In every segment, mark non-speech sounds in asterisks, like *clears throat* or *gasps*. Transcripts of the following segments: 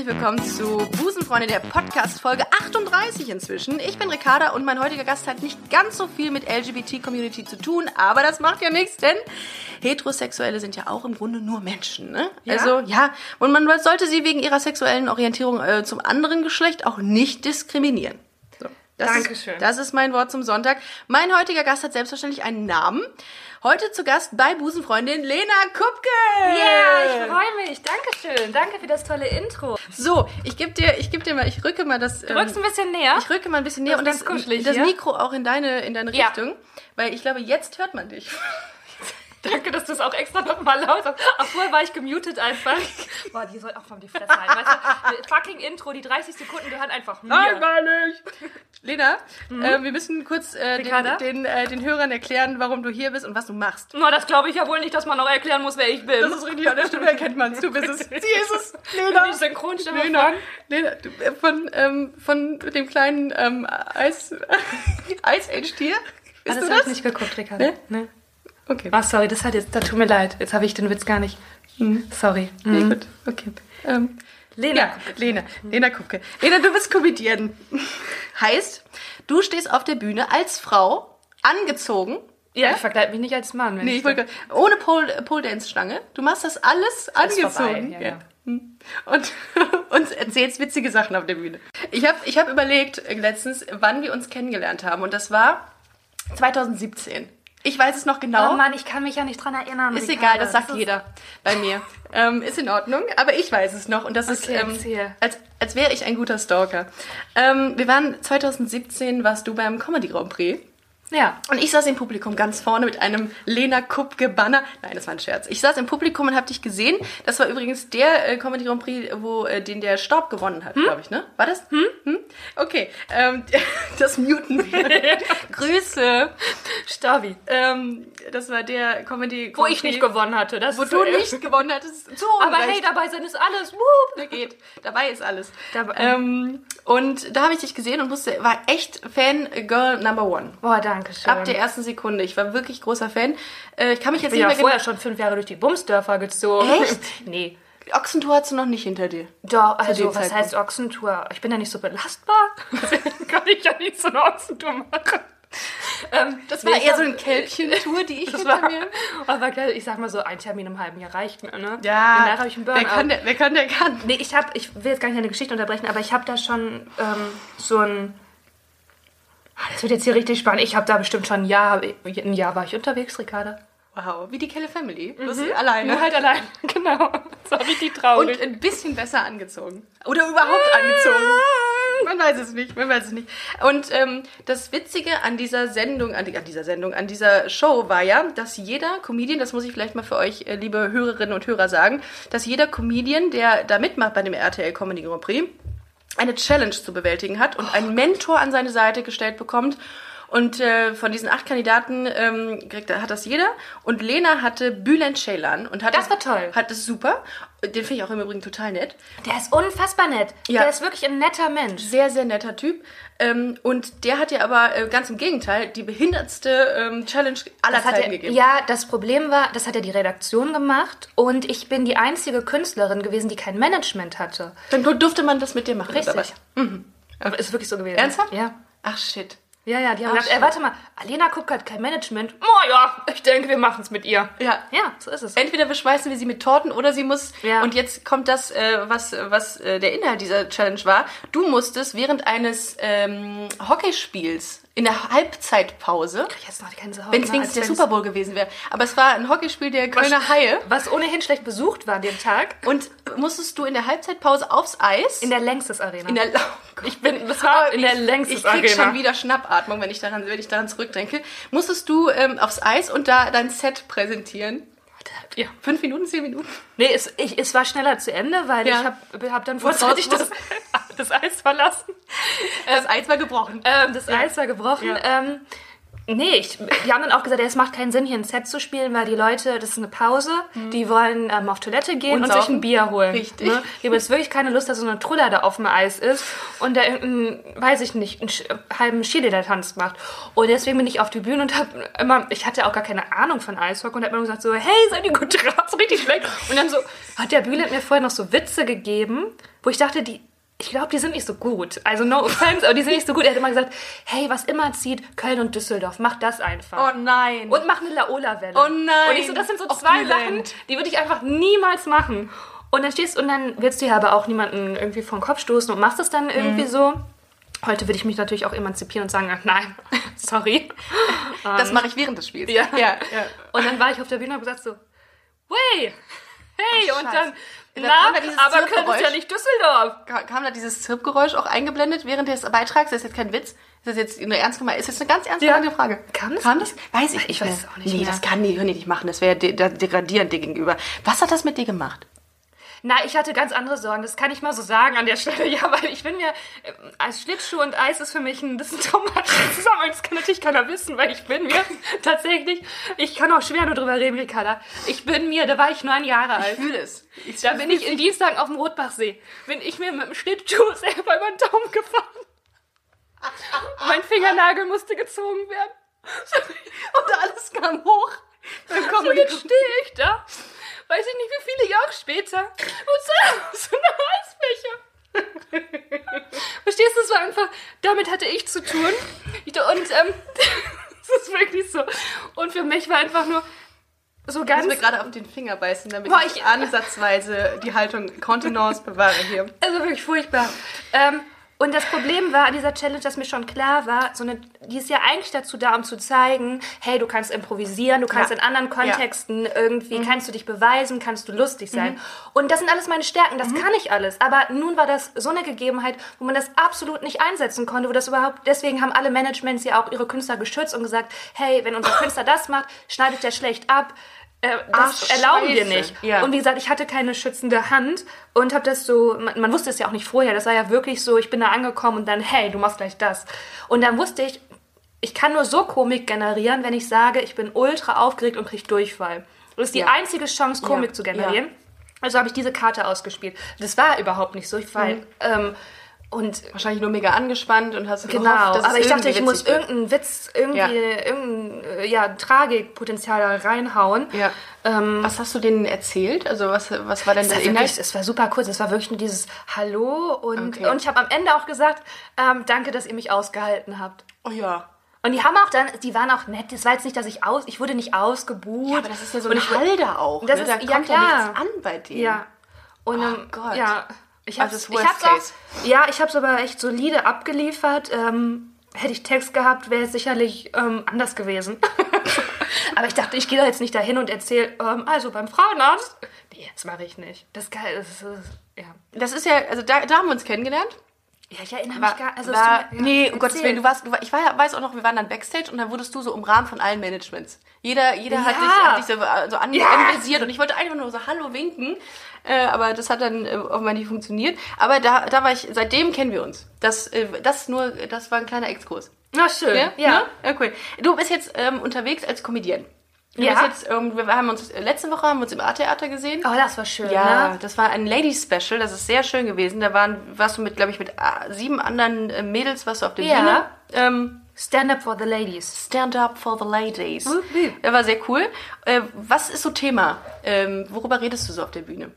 Herzlich willkommen zu Busenfreunde der Podcast Folge 38 inzwischen. Ich bin Ricarda und mein heutiger Gast hat nicht ganz so viel mit LGBT-Community zu tun, aber das macht ja nichts, denn Heterosexuelle sind ja auch im Grunde nur Menschen, ne? Ja. Also ja, und man sollte sie wegen ihrer sexuellen Orientierung äh, zum anderen Geschlecht auch nicht diskriminieren. Das Dankeschön. Ist, das ist mein Wort zum Sonntag. Mein heutiger Gast hat selbstverständlich einen Namen. Heute zu Gast bei Busenfreundin Lena Kupke. Ja, ich freue mich. Dankeschön. Danke für das tolle Intro. So, ich gebe dir, ich gebe dir mal, ich rücke mal das. Du rückst ein bisschen näher. Ich rücke mal ein bisschen näher Das und das, das. Mikro auch in deine, in deine Ja. Richtung, weil ich glaube, jetzt hört man dich. *laughs* Danke, dass du es auch extra nochmal laut hast. Ach, vorher war ich gemutet einfach. *laughs* Boah, die soll auch von die Fresse halten. Weißt du, fucking Intro, die 30 Sekunden gehören einfach mir. ich. Lena, äh, wir müssen kurz äh, den, den, äh, den Hörern erklären, warum du hier bist und was du machst. Na, das glaube ich ja wohl nicht, dass man noch erklären muss, wer ich bin. Das ist richtig, an der Stimme erkennt man es. Du bist es. *laughs* Sie ist es. Lena. die Synchronstimme Lena, von... Lena du, äh, von, ähm, von dem kleinen ähm, Eis, Eis-Age-Tier. Bist Ah, das du habe das? ich nicht geguckt, Ricardo. Ne? Ne? Okay. Ach, sorry, das hat jetzt, da tut mir leid. Jetzt habe ich den Witz gar nicht. Sorry. Nee, Mhm. gut. Okay. Ähm, Lena. Ja, Lena, Lena Kupke. Lena, du bist Comedian. heißt, du stehst auf der Bühne als Frau, angezogen. Ja, ich verkleide mich nicht als Mann. Wenn Nee, ich wollte ohne Pole, Pole Dance Stange. Du machst das alles Alles angezogen. ja, ja. Hm. Und, *laughs* und erzählst witzige Sachen auf der Bühne. Ich habe ich hab überlegt äh, letztens, wann wir uns kennengelernt haben. Und das war 2017. Ich weiß es noch genau. Oh Mann, ich kann mich ja nicht dran erinnern. Ist egal, das sagt ist- jeder bei mir. Ähm, ist in Ordnung, aber ich weiß es noch und das ist, Okay, ähm, erzähl. als, als wäre ich ein guter Stalker. Ähm, wir waren 2017, warst du beim Comedy Grand Prix. Ja. Und ich saß im Publikum ganz vorne mit einem Lena Kupke Banner. Nein, das war ein Scherz. Ich saß im Publikum und habe dich gesehen. Das war übrigens der äh, Comedy Grand Prix, wo äh, den der Staub gewonnen hat, glaube ich, ne? War das? Hm? hm? Okay, ähm, *laughs* das muten wir. *laughs* Grüße. Stabi. Ähm, das war der Comedy Wo Grand ich nicht Prix, gewonnen hatte. Das wo du äh, nicht gewonnen hattest. So Aber Unrecht. hey, dabei sein ist alles. Wup. Geht. Dabei ist alles. Dabei- ähm, und da habe ich dich gesehen und wusste, war echt Fan Girl Number One. Boah, danke schön. Ab der ersten Sekunde. Ich war wirklich großer Fan. Äh, ich kann mich jetzt ich bin nicht ja mehr vorher genau. schon fünf Jahre durch die Bumsdörfer gezogen. Echt? *laughs* nee. Ochsentour hast du noch nicht hinter dir. Doch, also was Zeitpunkt. heißt Ochsentour? Ich bin ja nicht so belastbar. *laughs* Deswegen kann ich ja nicht so eine Ochsentour machen. Ähm, Das nee, war ich eher hab- so eine Kälbchentour, die ich Das hinter war, mir. *laughs* aber geil, ich sag mal so, ein Termin im halben Jahr reicht mir, ne? Ja, Danach habe ich einen wer Burnout. kann, der, wer kann, der kann. Nee, ich habe, ich will jetzt gar nicht eine Geschichte unterbrechen, aber ich habe da schon ähm, so ein. Ah, Das wird jetzt hier richtig spannend. Ich habe da bestimmt schon ein Jahr, ein Jahr war ich unterwegs, Ricarda. Wow, wie die Kelle Family. Bloß alleine. Nur halt allein, *laughs* genau. Das war richtig traurig. Und ein bisschen besser angezogen. Oder überhaupt angezogen. Man weiß es nicht, man weiß es nicht. Und ähm, das Witzige an dieser Sendung, an dieser Sendung, an dieser Show war ja, dass jeder Comedian, das muss ich vielleicht mal für euch, äh, liebe Hörerinnen und Hörer sagen, dass jeder Comedian, der da mitmacht bei dem RTL Comedy Grand Prix, eine Challenge zu bewältigen hat und einen Mentor an seine Seite gestellt bekommt. Und äh, von diesen acht Kandidaten ähm, kriegt, hat das jeder. Und Lena hatte Bülent Ceylan und hat Das war toll. Hat es super. Den finde ich auch im Übrigen total nett. Der ist unfassbar nett. Ja. Der ist wirklich ein netter Mensch. Sehr, sehr netter Typ. Ähm, und der hat ja aber äh, ganz im Gegenteil die behindertste ähm, Challenge aller Das hat Zeiten er, gegeben. ja, das Problem war, das hat ja die Redaktion gemacht und ich bin die einzige Künstlerin gewesen, die kein Management hatte. Dann durfte man das mit dir machen. Richtig. Aber ist wirklich so gewesen. Ernsthaft? Ja. Ach shit. Ja, ja, die haben gesagt, ey, shit. warte mal, Alena Kupka hat kein Management. Oh ja, ich denke, wir machen es mit ihr. Ja. Ja, so ist es. Entweder beschmeißen wir sie mit Torten oder sie muss. Ja. Und jetzt kommt das, äh, was, was äh, der Inhalt dieser Challenge war. Du musstest während eines ähm, Hockeyspiels in der Halbzeitpause, Jetzt noch die Gänsehaut. wenn es ne, wenigstens der Super Bowl gewesen wäre, aber es war ein Hockeyspiel der Kölner Haie. Was ohnehin schlecht besucht war an dem Tag. Und musstest du in der Halbzeitpause aufs Eis? In der Längstes Arena. In der oh Gott. ich bin, das *laughs* war in der ich, Längstes ich krieg Arena. schon wieder Schnappatmung, wenn ich daran, wenn ich daran zurückdenke. Musstest du ähm, aufs Eis und da dein Set präsentieren? Ja. Fünf Minuten, zehn Minuten? Nee, es, ich, es war schneller zu Ende, weil Ja. ich habe hab dann vorzeitig raus- das, *laughs* das Eis verlassen. Das Eis war gebrochen. Ähm, das Eis war gebrochen. Ja. Ähm, Nee, ich, die haben dann auch gesagt, es macht keinen Sinn, hier ein Set zu spielen, weil die Leute, das ist eine Pause, die wollen ähm, auf Toilette gehen Und und, sich ein Bier holen. Richtig. Ne? Die haben jetzt wirklich keine Lust, dass so eine Truller da auf dem Eis ist und da irgendeinen, weiß ich nicht, einen halben Cheerleader-Tanz macht. Und deswegen bin ich auf die Bühne und habe immer, ich hatte auch gar keine Ahnung von Eishockey und habe immer gesagt so, hey, seid ihr gut drauf? *laughs* Richtig schlecht. Und dann so, hat der Bühne mir vorher noch so Witze gegeben, wo ich dachte, die, ich glaube, die sind nicht so gut. Also no offense, aber die sind nicht so gut. Er hat immer gesagt, hey, was immer zieht, Köln und Düsseldorf, mach das einfach. Oh nein. Und mach eine Laola-Welle. Oh nein. Und ich so, das sind so zwei. Sachen, die würde ich einfach niemals machen. Und dann stehst und dann willst du ja aber auch niemanden irgendwie vom Kopf stoßen und machst es dann irgendwie Mhm. so. Heute würde ich mich natürlich auch emanzipieren und sagen, *laughs* nein, sorry. das mache ich während des Spiels. Ja. ja, ja. Und dann war ich auf der Bühne und habe gesagt so, wey, hey, und Scheiße. dann, Da na, kam da dieses aber Köln ist ja nicht Düsseldorf. Ka- Kam da dieses Zirpgeräusch auch eingeblendet während des Beitrags? Das ist jetzt kein Witz. Das ist jetzt eine ernst gemeinte, ist jetzt eine ganz ernst Ja. gemeinte Frage. Kam das Kam das? Weiß ich, Ich weiß es auch nicht Nee, mehr. das kann die, die nicht machen. Das wäre de de degradierend dir gegenüber. Was hat das mit dir gemacht? Na, ich hatte ganz andere Sorgen. Das kann ich mal so sagen an der Stelle. *laughs* Ja, weil ich bin mir, äh, als Schlittschuh und Eis ist für mich ein, ein traumatisches *laughs* Zusammenhang. Das kann natürlich keiner wissen, weil ich bin mir *laughs* tatsächlich, ich kann auch schwer nur drüber reden, Ricarda. Ich bin mir, da war ich neun Jahre alt. fühle es. Ich Da bin ich in Dienstag auf dem Rotbachsee. Bin ich mir mit dem Schlittschuh selber über den Daumen gefahren. mein Fingernagel musste gezogen werden. Und alles kam hoch. Dann kommen Und jetzt stehe ich da, weiß ich nicht, wie viele Jahre später, und so, *laughs* so eine Eisbecher. Verstehst du, es war einfach, damit hatte ich zu tun. Ich, und ähm, *laughs* das ist wirklich so. Und für mich war einfach nur so Ich ganz, muss mir gerade auf den Finger beißen, damit Boah, ich, ich- ansatzweise die Haltung Kontenance bewahre hier. also wirklich furchtbar. Ähm, und das Problem war an dieser Challenge, dass mir schon klar war, so eine, die ist ja eigentlich dazu da, um zu zeigen, hey, du kannst improvisieren, du kannst Ja. in anderen Kontexten irgendwie, kannst du dich beweisen, kannst du lustig sein. Und das sind alles meine Stärken, das kann ich alles. Aber nun war das so eine Gegebenheit, wo man das absolut nicht einsetzen konnte, wo das überhaupt, deswegen haben alle Managements ja auch ihre Künstler geschützt und gesagt, hey, wenn unser Künstler das macht, schneidet der schlecht ab. Äh, das Ach, erlauben wir Scheiße. nicht. Ja. Und wie gesagt, ich hatte keine schützende Hand und habe das so, man, man wusste es ja auch nicht vorher, das war ja wirklich so, ich bin da angekommen und dann, hey, du machst gleich das. Und dann wusste ich, ich kann nur so Komik generieren, wenn ich sage, ich bin ultra aufgeregt und krieg Durchfall. Das ist die Ja. einzige Chance, Komik Ja. zu generieren. Also habe ich diese Karte ausgespielt. Das war überhaupt nicht so, ich war, Mhm. ähm, und Wahrscheinlich nur mega angespannt und hast Genau, gehofft, dass es aber ich dachte, ich muss wird. irgendeinen Witz, irgendwie, Ja. irgendein äh, ja, Tragikpotenzial da reinhauen. Ja. Ähm, Was hast du denen erzählt? Also was, was war denn Es der Inhalt? wirklich, es war super kurz, es war wirklich nur dieses Hallo und, Okay. und ich habe am Ende auch gesagt, ähm, danke, dass ihr mich ausgehalten habt. Oh ja. Und die haben auch dann, die waren auch nett, das war jetzt nicht, dass ich aus, ich wurde nicht ausgebuht. Ja, aber das ist ja so Und ein ich- Halter auch. Das ne? ist- da ja, kommt ja, nichts an bei denen. Ja. Und ähm, Gott. ja, ich Also hab's, das ich hab's auch, ja, ich hab's aber echt solide abgeliefert. Ähm, hätte ich Text gehabt, wäre es sicherlich ähm, anders gewesen. *laughs* aber ich dachte, ich gehe da jetzt nicht dahin und erzähle, ähm, also beim Frauenarzt. Nee, das mache ich nicht. Das ist geil, das ist, das ist, ja. Das ist ja, also da, da haben wir uns kennengelernt. Ja, ich erinnere War, mich gar also war, mir- ja, nee, um. Gottes Willen, du warst, du war, ich war, weiß auch noch, wir waren dann Backstage und dann wurdest du so umrahmt von allen Managements. Jeder, jeder hat Ja. dich, hat dich so, so an, Ja. anvisiert und ich wollte einfach nur so Hallo winken, äh, aber das hat dann äh, offenbar nicht funktioniert. Aber da, da war ich, seitdem kennen wir uns. Das, äh, das nur, das war ein kleiner Exkurs. Na schön, Ja? ja. Ne? ja cool. Du bist jetzt ähm, unterwegs als Comedian. Du Ja. jetzt, wir haben uns, äh, letzte Woche haben wir uns im A-Theater gesehen. Oh, das war schön, Ja, ne? das war ein Ladies Special, das ist sehr schön gewesen. Da waren, warst du mit, glaube ich, mit ah, sieben anderen äh, Mädels, warst du auf der Ja. Bühne. Ähm, Stand up for the ladies. Stand up for the ladies. Wup, wup. Der war sehr cool. Äh, was ist so Thema? Ähm, worüber redest du so auf der Bühne?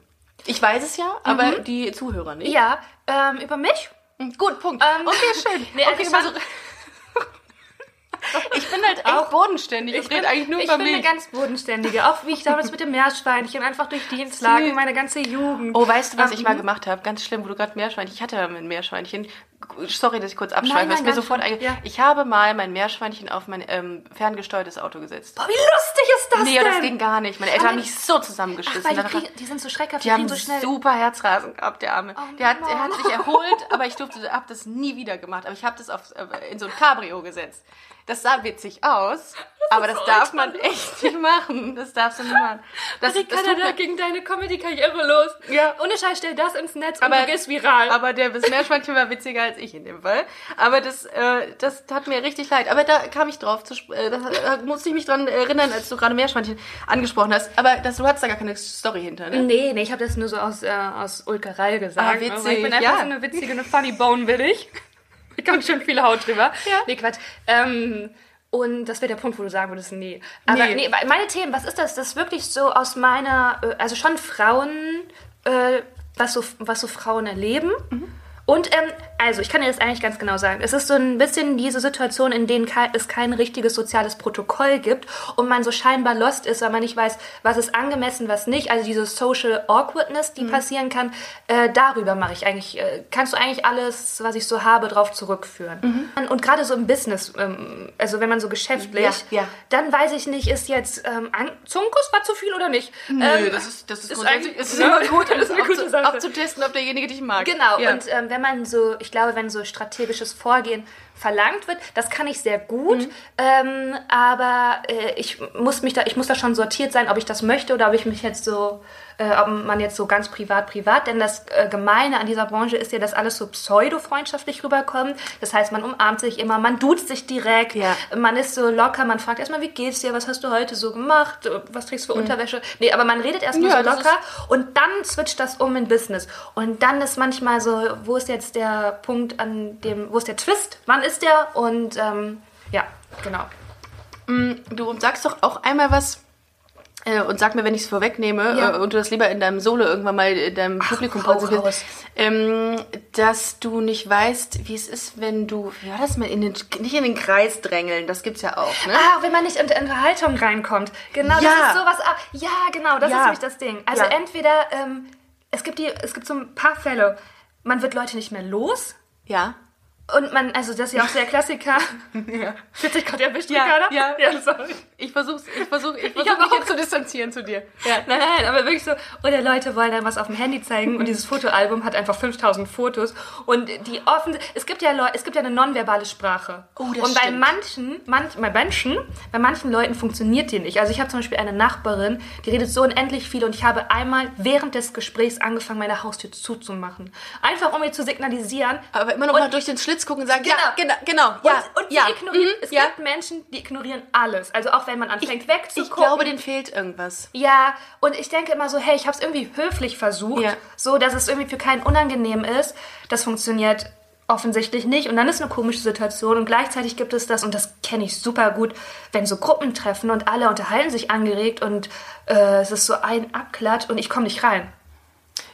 Ich weiß es ja, aber die Zuhörer nicht. Ja, ähm, über mich? Gut, Punkt. Ähm, okay, schön. *laughs* nee, okay, also, ich bin halt echt bodenständig. Ich, rede eigentlich nur ich über bin mich. eine ganz bodenständige. Auch wie ich damals mit dem Meerschweinchen einfach durch Dienstlagen meine ganze Jugend. Oh, weißt du, was Ähm, ich mal gemacht habe? Ganz schlimm, wo du gerade Meerschweinchen. Ich hatte ja ein Meerschweinchen. Sorry, dass ich kurz abschweife. Nein, nein, mir sofort. Ja. Ich habe mal mein Meerschweinchen auf mein ähm, ferngesteuertes Auto gesetzt. Boah, wie lustig ist das nee, denn? das ging gar nicht. Meine Eltern haben mich so Ach, zusammengeschissen. weil die, kriegen, die sind so schreckhaft, die haben kriegen so schnell... super Herzrasen gehabt, der Arme. Oh, der, hat, er hat sich erholt, aber ich durfte, hab das nie wieder gemacht. Aber ich habe das auf, äh, in so ein Cabrio gesetzt. Das sah witzig aus, aber das darf man echt nicht machen. Das darfst du nicht machen. Das, das tut da gegen deine Comedy-Karriere los? Ja. Ohne Scheiß, stell das ins Netz Aber- und du gehst viral. Aber der bis Meerschweinchen war witziger als ich in dem Fall. Aber das, äh, das tat mir richtig leid. Aber da kam ich drauf. Zu, äh, da, musste ich mich dran erinnern, als du gerade Meerschweinchen angesprochen hast. Aber das, du hattest da gar keine Story hinter, ne? Nee, nee, ich habe das nur so aus, äh, aus Ulkerei gesagt. Ah, witzig, ich bin einfach ja. so eine witzige, eine funny Bone, will ich. *laughs* Da kommt schon viel Haut drüber. Ja. Nee, Quatsch. Ähm, und das wäre der Punkt, wo du sagen würdest, nee. Aber Nee. nee, meine Themen, was ist das? Das ist wirklich so aus meiner, äh, also schon Frauen, äh, was, so, was so Frauen erleben. Und, ähm, also, ich kann dir das eigentlich ganz genau sagen. Es ist so ein bisschen diese Situation, in denen es kein richtiges soziales Protokoll gibt und man so scheinbar lost ist, weil man nicht weiß, was ist angemessen, was nicht. Also diese Social Awkwardness, die passieren kann, äh, darüber mache ich eigentlich, äh, kannst du eigentlich alles, was ich so habe, drauf zurückführen. Und gerade so im Business, ähm, also wenn man so geschäftlich, Ja, ja. dann weiß ich nicht, ist jetzt ähm, an Zungenkuss war zu viel oder nicht. Nö, Ähm, das ist, das ist, ist *laughs* ist ne? immer gut, Das *laughs* ist eine gute zu, Sache. ob derjenige dich mag. Genau, Ja. und ähm, wenn man so, ich glaube, wenn so strategisches Vorgehen verlangt wird, das kann ich sehr gut, Mhm. ähm, aber äh, ich muss mich da, ich muss da schon sortiert sein, ob ich das möchte oder ob ich mich jetzt so, äh, ob man jetzt so ganz privat, privat, denn das äh, Gemeine an dieser Branche ist ja, dass alles so pseudo-freundschaftlich rüberkommt. Das heißt, man umarmt sich immer, man duzt sich direkt, Ja. man ist so locker, man fragt erstmal, wie geht's dir, was hast du heute so gemacht, was trägst du für Unterwäsche? Nee, aber man redet erstmal Mhm. Ja, so locker und dann switcht das um in Business. Und dann ist manchmal so, wo ist jetzt der Punkt an dem, wo ist der Twist? Wann ist der? Und ähm, ja, genau. Du sagst doch auch einmal was äh, und sag mir, wenn ich es vorwegnehme Ja. äh, und du das lieber in deinem Solo irgendwann mal in deinem Publikum hau präsentierst, ähm, dass du nicht weißt, wie es ist, wenn du, wie war das mal, in den, nicht in den Kreis drängeln, das gibt's ja auch, ne? Ah, wenn man nicht in die Unterhaltung reinkommt. Genau, Ja. das ist sowas. Ja, genau, das Ja. ist nämlich das Ding. Also entweder, ähm, es gibt die, es gibt so ein paar Fälle, man wird Leute nicht mehr los. Ja. Und man, also das ist ja auch der Klassiker. *laughs* ja. Fühlt sich gerade erwischt, Ja, Ricarda? ja. ja sorry. Ich versuch's, ich versuch, ich *laughs* versuch hab mich auch- jetzt zu distanzieren zu dir. *laughs* Ja. Nein, nein, aber wirklich so. Oder Leute wollen dann was auf dem Handy zeigen und dieses Fotoalbum hat einfach 5000 Fotos und die offen, es gibt ja Leute, es gibt ja eine nonverbale Sprache. Oh, das und bei stimmt. manchen, manch, bei Menschen, bei manchen Leuten funktioniert die nicht. Also ich habe zum Beispiel eine Nachbarin, die redet so unendlich viel und ich habe einmal während des Gesprächs angefangen, meine Haustür zuzumachen. Einfach um ihr zu signalisieren, Aber immer noch mal durch den Schlitz gucken und sagen, Genau. ja, genau, genau, und, ja, und ja. ignorieren, mhm, es ja. gibt Menschen, die ignorieren alles. Also auch wenn man anfängt wegzugucken. Ich glaube, denen fehlt irgendwas. Ja, und ich denke immer so, hey, ich habe es irgendwie höflich versucht, Ja. so dass es irgendwie für keinen unangenehm ist. Das funktioniert offensichtlich nicht und dann ist eine komische Situation und gleichzeitig gibt es das und das kenne ich super gut, wenn so Gruppen treffen und alle unterhalten sich angeregt und äh, es ist so ein Abklatt und ich komme nicht rein.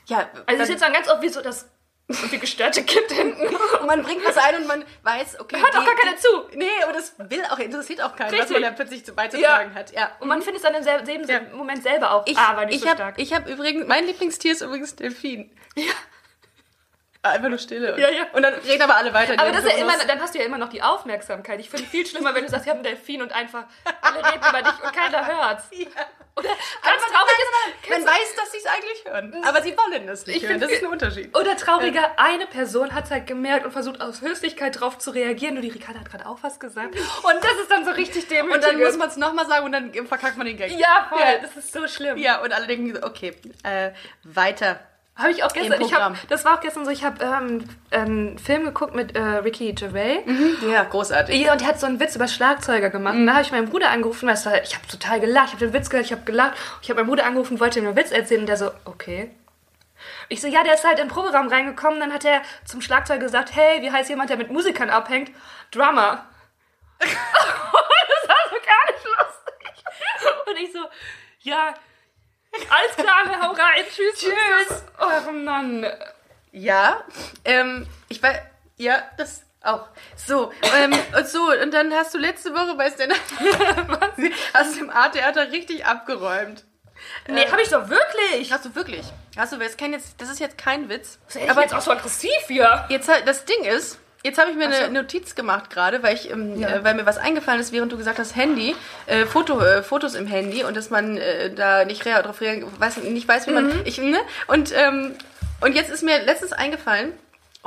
Ja, Also ist jetzt dann ganz oft wie so das irgendwie gestörte Kind hinten. und man bringt was ein und man weiß, okay. Hört auch gar keiner zu. Nee, aber das will auch, interessiert auch keinen, was Richtig. man da plötzlich zu beizutragen hat. Ja. Und man findet es dann im selben Ja. Moment selber auch. Ich, aber nicht ich so hab, stark. Ich habe übrigens, mein Lieblingstier ist übrigens Delfin. Ja. Einfach nur Stille. Und, Ja, ja. und dann reden aber alle weiter. Aber das ist ja immer, dann hast du ja immer noch die Aufmerksamkeit. Ich finde viel schlimmer, wenn du sagst, ich habe einen Delfin und einfach alle reden über dich und keiner hört's. *laughs* Ja. Oder ganz traurig Man weiß, dass sie es eigentlich hören. Aber sie wollen es nicht Ich hören. find- Das ist ein Unterschied. Oder trauriger, eine Person hat es halt gemerkt und versucht aus Höflichkeit drauf zu reagieren. Nur die Ricarda hat gerade auch was gesagt. Und das ist dann so richtig demütigend. Und dann muss man es nochmal sagen und dann verkackt man den Gag. Ja, voll. Ja. Das ist so schlimm. Ja, und alle denken so, okay, äh, weiter. Habe ich auch gestern, ich hab, das war auch gestern so, ich habe ähm, einen Film geguckt mit äh, Ricky Gervais. Ja, großartig. Ja, und die hat so einen Witz über Schlagzeuger gemacht. Und da habe ich meinen Bruder angerufen, weil war, ich habe total gelacht, ich habe den Witz gehört, ich habe gelacht. Ich habe meinen Bruder angerufen, wollte ihm einen Witz erzählen und der so, okay. Ich so, ja, der ist halt in den Proberaum reingekommen, dann hat er zum Schlagzeuger gesagt, hey, wie heißt jemand, der mit Musikern abhängt? Drummer. *laughs* das war so gar nicht lustig. Und ich so, ja, alles klar, ne, hau rein, tschüss. Tschüss. Oh Mann. Ja, ähm, ich weiß, ja, das auch. So, ähm, und so, und dann hast du letzte Woche bei Stand *laughs* *laughs* hast du im A-Theater richtig abgeräumt. Nee, habe ich doch wirklich. Hast du wirklich? Hast du, das, kann jetzt, das ist jetzt kein Witz. Aber jetzt auch so aggressiv hier. Jetzt halt, das Ding ist, jetzt habe ich mir eine Notiz gemacht gerade, weil ich, ähm, äh, weil mir was eingefallen ist, während du gesagt hast, Handy, äh, Foto, äh, Fotos im Handy und dass man äh, da nicht rea drauf reagiert, weiß, nicht weiß, wie man, ich, ne? Und, ähm, und jetzt ist mir letztens eingefallen,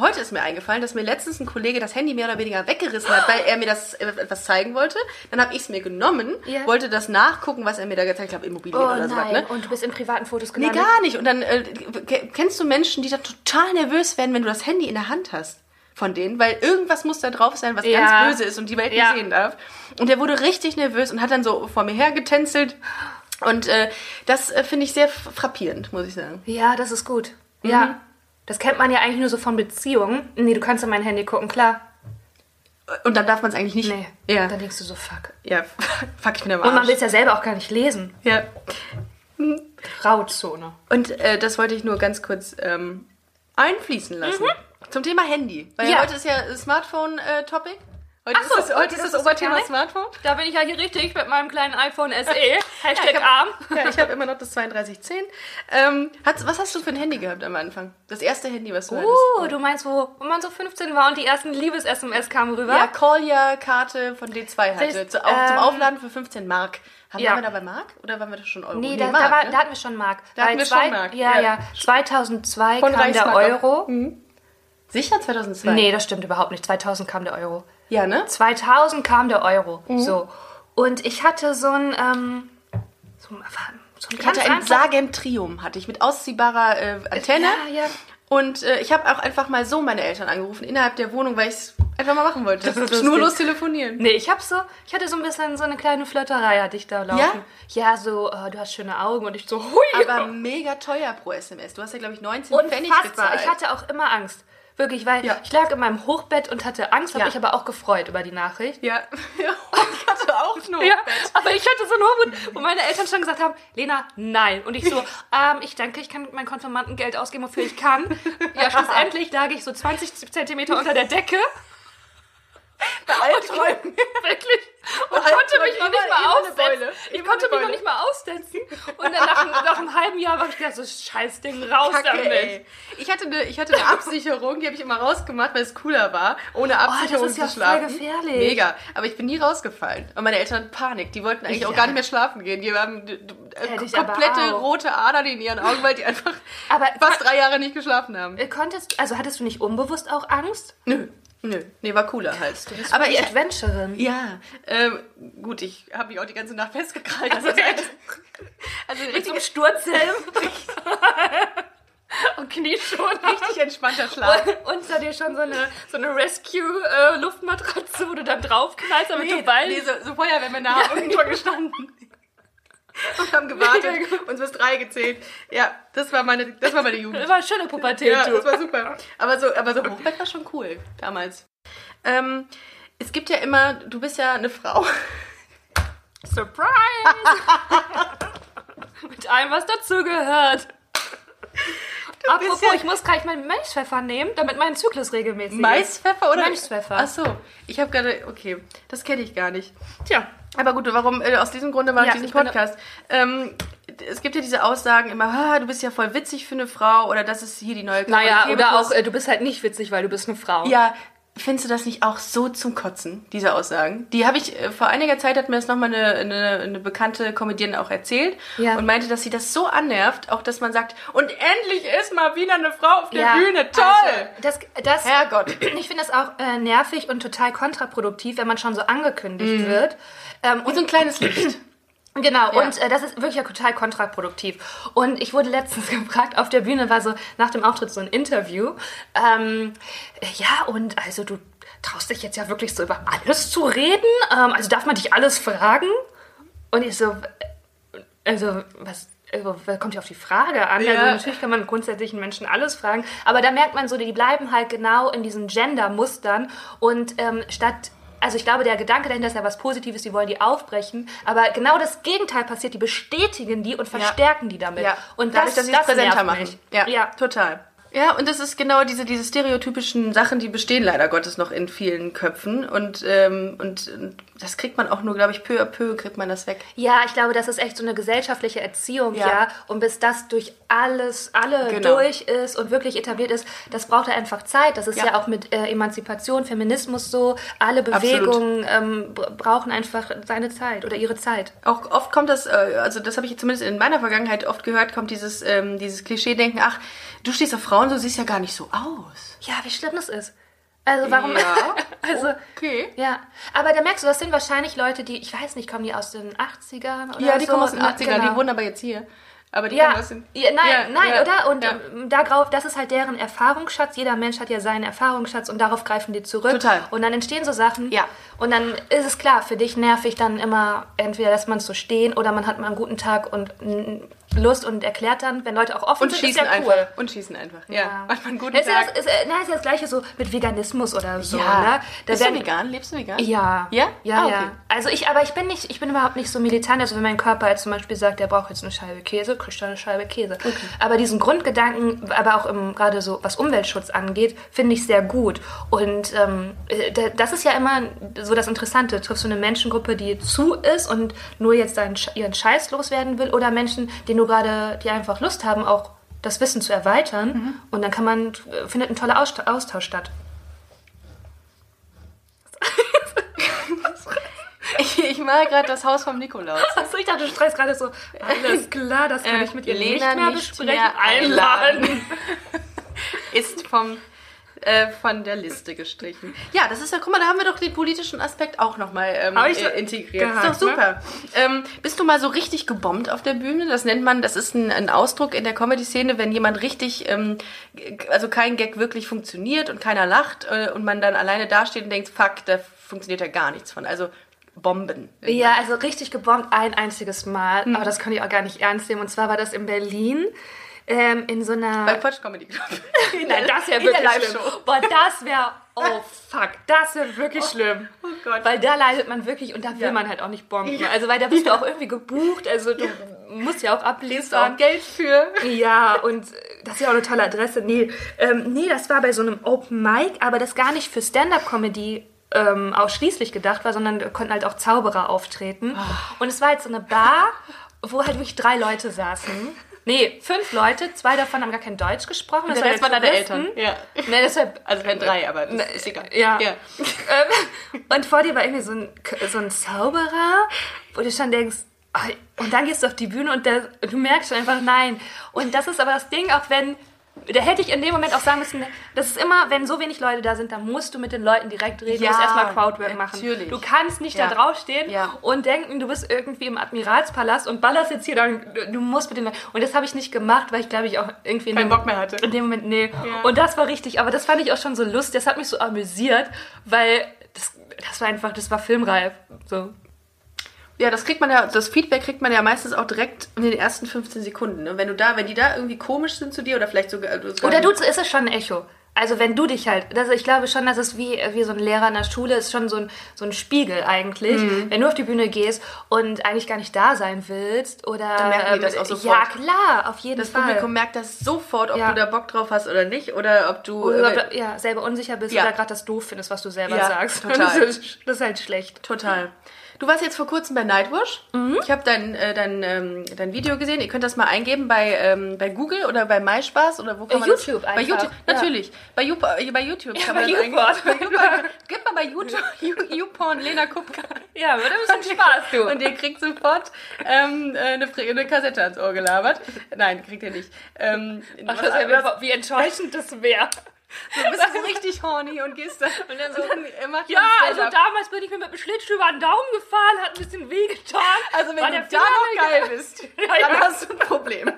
heute ist mir eingefallen, dass mir letztens ein Kollege das Handy mehr oder weniger weggerissen hat, *gasps* weil er mir das äh, etwas zeigen wollte. Dann habe ich es mir genommen, Ja. wollte das nachgucken, was er mir da gezeigt hat. Immobilien Oh oder so ne? und du bist in privaten Fotos Nee, gelandet. gar nicht. Und dann äh, ke- kennst du Menschen, die da total nervös werden, wenn du das Handy in der Hand hast von denen, weil irgendwas muss da drauf sein, was Ja. ganz böse ist und die Welt Ja. nicht sehen darf. Und der wurde richtig nervös und hat dann so vor mir hergetänzelt. Und äh, das äh, finde ich sehr frappierend, muss ich sagen. Ja, das ist gut. Mhm. Ja. Das kennt man ja eigentlich nur so von Beziehungen. Nee, du kannst in mein Handy gucken, klar. Und dann darf man es eigentlich nicht. Nee. Ja. Dann denkst du so, fuck. Ja, *laughs* fuck, ich bin am Und man Arsch. will es ja selber auch gar nicht lesen. Ja. Grauzone. Und äh, das wollte ich nur ganz kurz ähm, einfließen lassen. Zum Thema Handy. Weil Ja. heute ist ja Smartphone-Topic. heute Ach so, ist das, heute ist das das ist Oberthema nicht. Smartphone. Da bin ich ja hier richtig mit meinem kleinen iPhone SE. *laughs* Hashtag *laughs* ich hab- arm. Ja, ich habe immer noch das 3210. Ähm, hast, was hast du für ein Handy gehabt am Anfang? Das erste Handy, was du Uh, hattest? du meinst, wo, wo man so 15 war und die ersten Liebes-SMS kamen rüber? Ja, Collier-Karte von D2 hatte. Willst- Zu, auch zum ähm, Aufladen für 15 Mark. Haben ja. wir da bei Mark? Oder waren wir da schon Euro? Nee, da, Mark, da, war, ne? da hatten wir schon Mark. Da hatten wir zwei, schon Mark, Ja, ja. ja. 2002 Von kam der Reichsmark auch. Sicher 2002? Nee, das stimmt überhaupt nicht. 2000 kam der Euro. Ja, ne? 2000 kam der Euro. Mhm. So. Und ich hatte so ein, ähm, so, ein- so ein Ich hatte ein Sagem Trium, hatte ich mit ausziehbarer äh, Antenne. Ja, ja. Und äh, ich habe auch einfach mal so meine Eltern angerufen innerhalb der Wohnung, weil ich es einfach mal machen wollte. Das ist Schnurlos telefonieren. Nee, ich hab so, ich hatte so ein bisschen so eine kleine Flirterei hatte ich da laufen. Ja, so, äh, du hast schöne Augen und ich so, hui. Aber mega teuer pro SMS. Du hast ja, glaube ich, 19 Pfennig Unfassbar. gezahlt. Ich hatte auch immer Angst. Wirklich, weil Ja. ich lag in meinem Hochbett und hatte Angst, habe Ja. mich aber auch gefreut über die Nachricht. ja. *laughs* ja, ich hatte auch nur Ja, aber ich hatte so einen Hochmut, wo meine Eltern schon gesagt haben, Lena, nein. Und ich so, *laughs* ähm, ich denke, ich kann mein Konfirmandengeld ausgeben, wofür ich kann. Ja, *laughs* schlussendlich lag ich so 20 Zentimeter unter der Decke. Bei Albträumen. Wirklich. Und Bei konnte mich noch nicht mal aussetzen. Ich konnte mich noch nicht mal aussetzen. Und dann nach, einem- nach einem halben Jahr war ich gedacht, so Scheißding, raus Kacke, damit. ey. Ich hatte, eine, ich hatte eine Absicherung, die habe ich immer rausgemacht, weil es cooler war, ohne Absicherung Oh, ist ja zu schlafen. voll gefährlich. Mega. Aber ich bin nie rausgefallen. Und meine Eltern hatten Panik. Die wollten eigentlich auch Ja. gar nicht mehr schlafen gehen. Die haben ich komplette auch. rote Adern in ihren Augen, weil die einfach Aber fast drei Jahre nicht geschlafen haben. Äh, Konntest, also hattest du nicht unbewusst auch Angst? Nö. Nö. Nee, war cooler halt. Aber ich, Adventurerin. ja, ähm, gut, ich habe mich auch die ganze Nacht festgekrallt. Also, also Mit richtig, so einem Sturzhelm. *laughs* und Knieschoner. richtig entspannter Schlaf. Und unter dir schon so eine, so eine Rescue-Luftmatratze, wo du dann draufknallst, damit Nee, du weinst. nee so, so Feuerwehrmänner haben schon gestanden. *laughs* Und haben gewartet, uns bis drei gezählt. Ja, das war meine, das war meine Jugend. Das war eine schöne Pubertät, Ja, das war super. Aber so, aber so Hochbett war schon cool damals. Ähm, es gibt ja immer, du bist ja eine Frau. *laughs* Surprise! *laughs* Mit allem, was dazugehört. Apropos, ja- ich muss gleich meinen Maispfeffer nehmen, damit mein Zyklus regelmäßig ist. Maispfeffer oder? Maispfeffer. Ach so, ich habe gerade, okay, das kenne ich gar nicht. Tja. Aber gut, warum, äh, aus diesem Grunde mache Ja, ich diesen Podcast. Ähm, es gibt ja diese Aussagen immer, ah, du bist ja voll witzig für eine Frau oder das ist hier die neue Naja, oder auch, äh, du bist halt nicht witzig, weil du bist eine Frau. Ja, findest du das nicht auch so zum Kotzen, diese Aussagen? Die habe ich, äh, vor einiger Zeit hat mir das nochmal eine, eine, eine bekannte Comedienne auch erzählt Ja. und meinte, dass sie das so annervt, auch dass man sagt, und endlich ist mal wieder eine Frau auf der Ja, Bühne, toll! Also, das, das, Herrgott. *clears throat* Ich finde das auch äh, nervig und total kontraproduktiv, wenn man schon so angekündigt Mhm. wird. Ähm, Und so ein kleines Licht. Genau, Ja. und äh, das ist wirklich total kontraproduktiv. Und ich wurde letztens *laughs* gefragt, auf der Bühne war so nach dem Auftritt so ein Interview. Ähm, äh, ja, und also du traust dich jetzt ja wirklich so über alles zu reden? Ähm, also darf man dich alles fragen? Und ich so, äh, also was... Also, was kommt ja auf die Frage an. Ja. Also natürlich kann man grundsätzlich einen Menschen alles fragen, aber da merkt man so, die bleiben halt genau in diesen Gender-Mustern und ähm, statt also ich glaube, der Gedanke dahinter ist ja was Positives, die wollen die aufbrechen, aber genau das Gegenteil passiert, die bestätigen die und verstärken die damit. Ja, Und dadurch, das, dass sie das präsenter machen. mich. Ja, ja. total. Ja, und das ist genau diese, diese stereotypischen Sachen, die bestehen leider Gottes noch in vielen Köpfen. Und, ähm, und, und das kriegt man auch nur, glaube ich, peu à peu kriegt man das weg. Ja, ich glaube, das ist echt so eine gesellschaftliche Erziehung, ja. Ja. Und bis das durch alles, alle Genau. durch ist und wirklich etabliert ist, das braucht ja einfach Zeit. Das ist ja, Ja. auch mit äh, Emanzipation, Feminismus so. Alle Bewegungen ähm, br- brauchen einfach seine Zeit oder ihre Zeit. Auch oft kommt das, äh, also das habe ich zumindest in meiner Vergangenheit oft gehört, kommt dieses, ähm, dieses Klischee-Denken, ach, du stehst auf Frauen, Frauen, so siehst ja gar nicht so aus. Ja, wie schlimm das ist. Also warum? Ja. *laughs* also Okay. ja, aber da merkst du, das sind wahrscheinlich Leute, die, ich weiß nicht, kommen die aus den 80ern oder Ja, die so? kommen aus den Na, 80ern, genau. die wohnen aber jetzt hier. Aber die Ja, aus den... ja, nein, Ja, nein, ja, oder? Und ja. ähm, darauf, das ist halt deren Erfahrungsschatz. Jeder Mensch hat ja seinen Erfahrungsschatz und darauf greifen die zurück. Total. Und dann entstehen so Sachen. Ja. Und dann ist es klar, für dich nervig dann immer, entweder lässt man es so stehen oder man hat mal einen guten Tag und Lust und erklärt dann, wenn Leute auch offen Und sind, schießen ist ja cool. einfach. Und schießen einfach. Ja. Macht man einen guten ist, ja Tag. das, ist, äh, na, ist ja das gleiche so mit Veganismus oder so. ja. Ne? Da Bist du werden- vegan? Lebst du vegan? ja. Ja? Ja, Ah, ja. okay. Also ich, aber ich bin nicht, ich bin überhaupt nicht so militant. Also wenn mein Körper jetzt zum Beispiel sagt, er braucht jetzt eine Scheibe Käse, kriegt er eine Scheibe Käse. Aber diesen Grundgedanken, aber auch im, gerade so, was Umweltschutz angeht, finde ich sehr gut. Und ähm, äh, da- das ist ja immer so das Interessante. Triffst du eine Menschengruppe, die zu ist und nur jetzt deinen, ihren Scheiß loswerden will oder Menschen, die nur gerade, die einfach Lust haben, auch das Wissen zu erweitern. Mhm. Und dann kann man, äh, findet ein toller Austausch statt. *laughs* Ich, ich mal gerade das Haus vom Nikolaus. Achso, ich dachte, du streichst gerade so, alles klar, das kann Äh, ich mit ihr Lena nicht mehr nicht besprechen. mehr einladen. *laughs* Ist vom, äh, von der Liste gestrichen. Ja, das ist ja, guck mal, da haben wir doch den politischen Aspekt auch nochmal ähm, äh, integriert. gehakt, ist doch super. Ähm, bist du mal so richtig gebombt auf der Bühne? Das nennt man, das ist ein, ein Ausdruck in der Comedy-Szene, wenn jemand richtig, ähm, also kein Gag wirklich funktioniert und keiner lacht äh, und man dann alleine dasteht und denkt, fuck, da funktioniert ja gar nichts von. Also Bomben. Ja, also richtig gebombt ein einziges Mal, Hm. aber das konnte ich auch gar nicht ernst nehmen. Und zwar war das in Berlin. Ähm, in so einer. Bei Quatsch Comedy Club. *laughs* Nein, das wäre wirklich schlimm. Boah, das wäre. Oh *laughs* fuck, das wäre wirklich schlimm. oh Gott. Weil da leidet man wirklich und da will Ja. man halt auch nicht bomben. Also, weil da bist du auch irgendwie gebucht. Also, du musst ja auch Ist auch abliefern. Geld für. Ja, und das ist ja auch eine tolle Adresse. Nee, ähm, nee, das war bei so einem Open Mic, aber das gar nicht für Stand-Up-Comedy ähm, ausschließlich gedacht war, sondern konnten halt auch Zauberer auftreten. Und es war halt so eine Bar, wo halt wirklich drei Leute saßen. Nee, fünf Leute, zwei davon haben gar kein Deutsch gesprochen. Das Der Rest waren deine. Eltern. Ja. Nee, deshalb, Also wären drei, aber das ist egal. ja. ja. Ähm, und vor dir war irgendwie so ein, so ein Zauberer, wo du schon denkst, ah, und dann gehst du auf die Bühne und der, du merkst schon einfach, nein. Und das ist aber das Ding, auch wenn, da hätte ich in dem Moment auch sagen müssen, das ist immer, wenn so wenig Leute da sind, dann musst du mit den Leuten direkt reden, Ja, du musst erstmal Crowdwork machen. natürlich. Du kannst nicht Ja. da draufstehen Ja. und denken, du bist irgendwie im Admiralspalast und ballerst jetzt hier, dann, du musst mit den Leuten. Und das habe ich nicht gemacht, weil ich glaube ich auch irgendwie in Keinen Bock mehr hatte. In dem Moment, nee. Ja. Und das war richtig, aber das fand ich auch schon so lustig, das hat mich so amüsiert, weil das, das war einfach, das war filmreif. So. Ja, das kriegt man ja, das Feedback kriegt man ja meistens auch direkt in den ersten 15 Sekunden. Ne? Wenn du da, wenn die da irgendwie komisch sind zu dir oder vielleicht sogar. sogar Oder du, ist es schon ein Echo. Also wenn du dich halt, also ich glaube schon, dass es wie, wie so ein Lehrer in der Schule ist, schon so ein, so ein Spiegel eigentlich. Mhm. Wenn du auf die Bühne gehst und eigentlich gar nicht da sein willst oder... Dann merken die das ähm, auch sofort. Ja, klar, auf jeden Das Fall. Publikum merkt das sofort, ob Ja. du da Bock drauf hast oder nicht. Oder ob du. oder äh, ob du ja, selber unsicher bist Ja. oder gerade das doof findest, was du selber Ja, sagst. *laughs* total. Das ist, das ist halt schlecht. Total. Du warst jetzt vor kurzem bei Nightwash. Ich habe dein, äh, dein, ähm, dein Video gesehen. Ihr könnt das mal eingeben bei, ähm, bei Google oder bei MySpaß oder wo kann Bei man das- YouTube Bei einfach, YouTube, ja. natürlich. Bei, Ju äh, bei YouTube kann bei man das YouPorn. Bei YouPorn. Gib mal bei YouTube *laughs* You- YouPorn Lena Kupka. Ja, wird ein bisschen Spaß, du. Und ihr kriegt sofort ähm, äh, eine, eine Kassette ans Ohr gelabert. Nein, kriegt ihr nicht. Ähm, Ach, das wär, wie enttäuschend das wäre. Du bist so richtig horny und gehst da und dann so äh, macht Ja, also damals bin ich mir mit dem Schlittschuh über den Daumen gefahren, hat ein bisschen wehgetan. Also wenn du da noch geil bist, *laughs* Ja, dann ja. hast du ein Problem.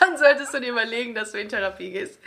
Dann solltest du dir überlegen, dass du in Therapie gehst.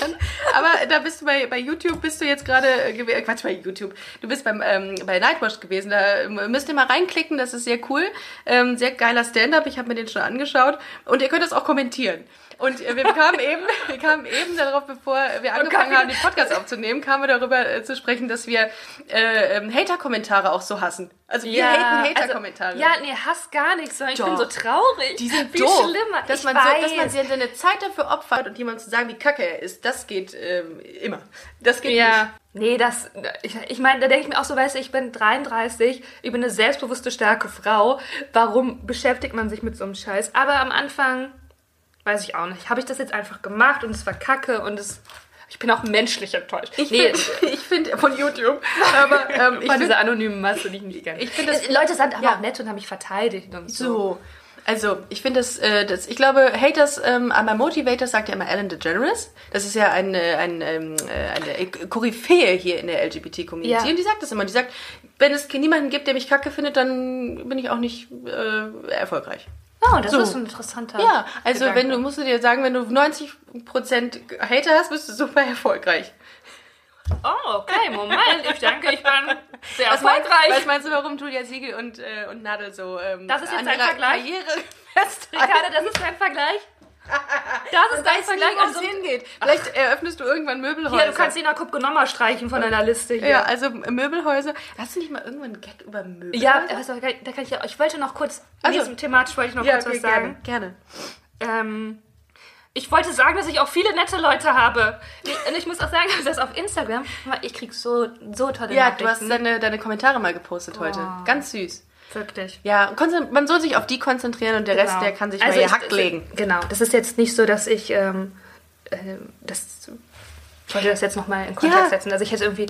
Dann, aber da bist du bei, bei YouTube, bist du jetzt gerade, äh, äh, Quatsch, bei YouTube, du bist beim, ähm, bei Nightwatch gewesen, da ähm, müsst ihr mal reinklicken, das ist sehr cool. Ähm, sehr geiler Stand-up, ich habe mir den schon angeschaut und ihr könnt das auch kommentieren. Und wir kamen eben, wir kamen eben darauf, bevor wir angefangen haben, den Podcast aufzunehmen, kamen wir darüber äh, zu sprechen, dass wir äh, ähm, Hater-Kommentare auch so hassen. Also wir haten Hater-Kommentare. Also, ja, nee, Hass gar nichts, sondern ich bin so traurig. Die sind Wie doof. schlimmer. Dass ich man, weiß. so, dass man sich seine Zeit dafür opfert und jemandem zu sagen, wie kacke er ist, das geht ähm, immer. Das geht ja. Nee, das, ich, ich meine, da denke ich mir auch so, weißt du, ich bin 33, ich bin eine selbstbewusste, starke Frau. Warum beschäftigt man sich mit so einem Scheiß? Aber am Anfang, weiß ich auch nicht, habe ich das jetzt einfach gemacht und es war kacke und es, ich bin auch menschlich enttäuscht. nicht. nee, Ich finde *laughs* ich find, von YouTube, aber *laughs* ähm, ich find, dieser anonymen Masse, die ich nicht kenne. Ich find das- Leute sind aber ja. auch nett und haben mich verteidigt und so. so. Also, ich finde das, äh, das, ich glaube, Haters, ähm, einmal Motivators sagt ja immer Ellen DeGeneres. Das ist ja eine, ein, ähm, äh, eine Koryphäe hier in der LGBT-Community. Ja. Und die sagt das immer. Die sagt, wenn es niemanden gibt, der mich kacke findet, dann bin ich auch nicht äh, erfolgreich. Oh, das So. ist ein interessanter. Ja, also Gedanke. wenn du, musst du dir sagen, wenn du 90% Hater hast, bist du super erfolgreich. Oh, okay, Moment. Ich denke, ich bin sehr Was meinst, erfolgreich. was meinst du, warum Julia Siegel und, äh, und Nadel so ähm, Das ist jetzt ein Vergleich? Karriere? *laughs* Ricarda, das ist dein Vergleich? Das ist dein Vergleich? wo es hingeht. Vielleicht eröffnest du irgendwann Möbelhäuser. hier, du kannst Sina Kupke streichen von deiner Liste hier. Ja, also Möbelhäuser. Hast du nicht mal irgendwann einen Gag über Möbelhäuser? Ja, also, da kann ich ja. Ich wollte noch kurz, Also- diesem thematisch wollte ich noch ja kurz okay, was sagen. gerne. gerne. Ähm, ich wollte sagen, dass ich auch viele nette Leute habe. Und ich muss auch sagen, *laughs* dass auf Instagram, ich krieg so, so tolle Ja, Nachrichten. du hast deine, deine Kommentare mal gepostet heute. Oh. Ganz süß. Wirklich. Ja, man soll sich auf die konzentrieren und der Rest, Genau. der kann sich Also mal Hack legen. Genau, das ist jetzt nicht so, dass ich ähm, äh, das. Ich wollte das jetzt nochmal in Kontext Ja. setzen. Also ich jetzt irgendwie,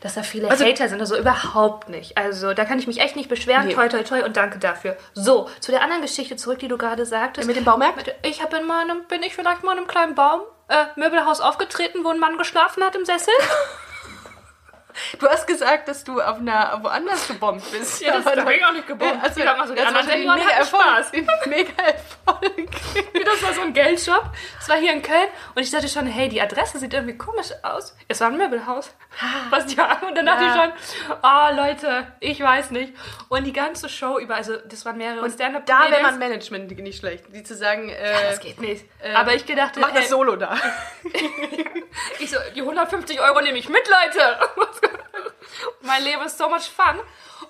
dass da viele Also- Hater sind, also überhaupt nicht. Also da kann ich mich echt nicht beschweren. Nee. Toi, toi, toi und danke dafür. So, zu der anderen Geschichte zurück, die du gerade sagtest. Mit dem Baumarkt? Mit- Ich habe in meinem, bin ich vielleicht mal in einem kleinen Baum, äh, Möbelhaus aufgetreten, wo ein Mann geschlafen hat im Sessel? *laughs* Du hast gesagt, dass du auf einer woanders gebombt bist. Ja, das Aber hab ich auch nicht gebombt. Also, Ich mal so, die das war anderen denken, mega man hat Erfolg. Mega Erfolg. Das war so ein Geldshop. Das war hier in Köln. Und ich dachte schon, hey, die Adresse sieht irgendwie komisch aus. Es war ein Möbelhaus. Was die haben. Und dann dachte Ja. ich schon, ah, Leute, ich weiß nicht. Und die ganze Show über, also das waren mehrere stand Da wäre man Management nicht schlecht. Die zu sagen, äh, Das geht nicht. Aber ich gedacht, mach das hey, Solo da. *laughs* ich so, die 150 Euro nehme ich mit, Leute. *laughs* mein Leben ist so much fun.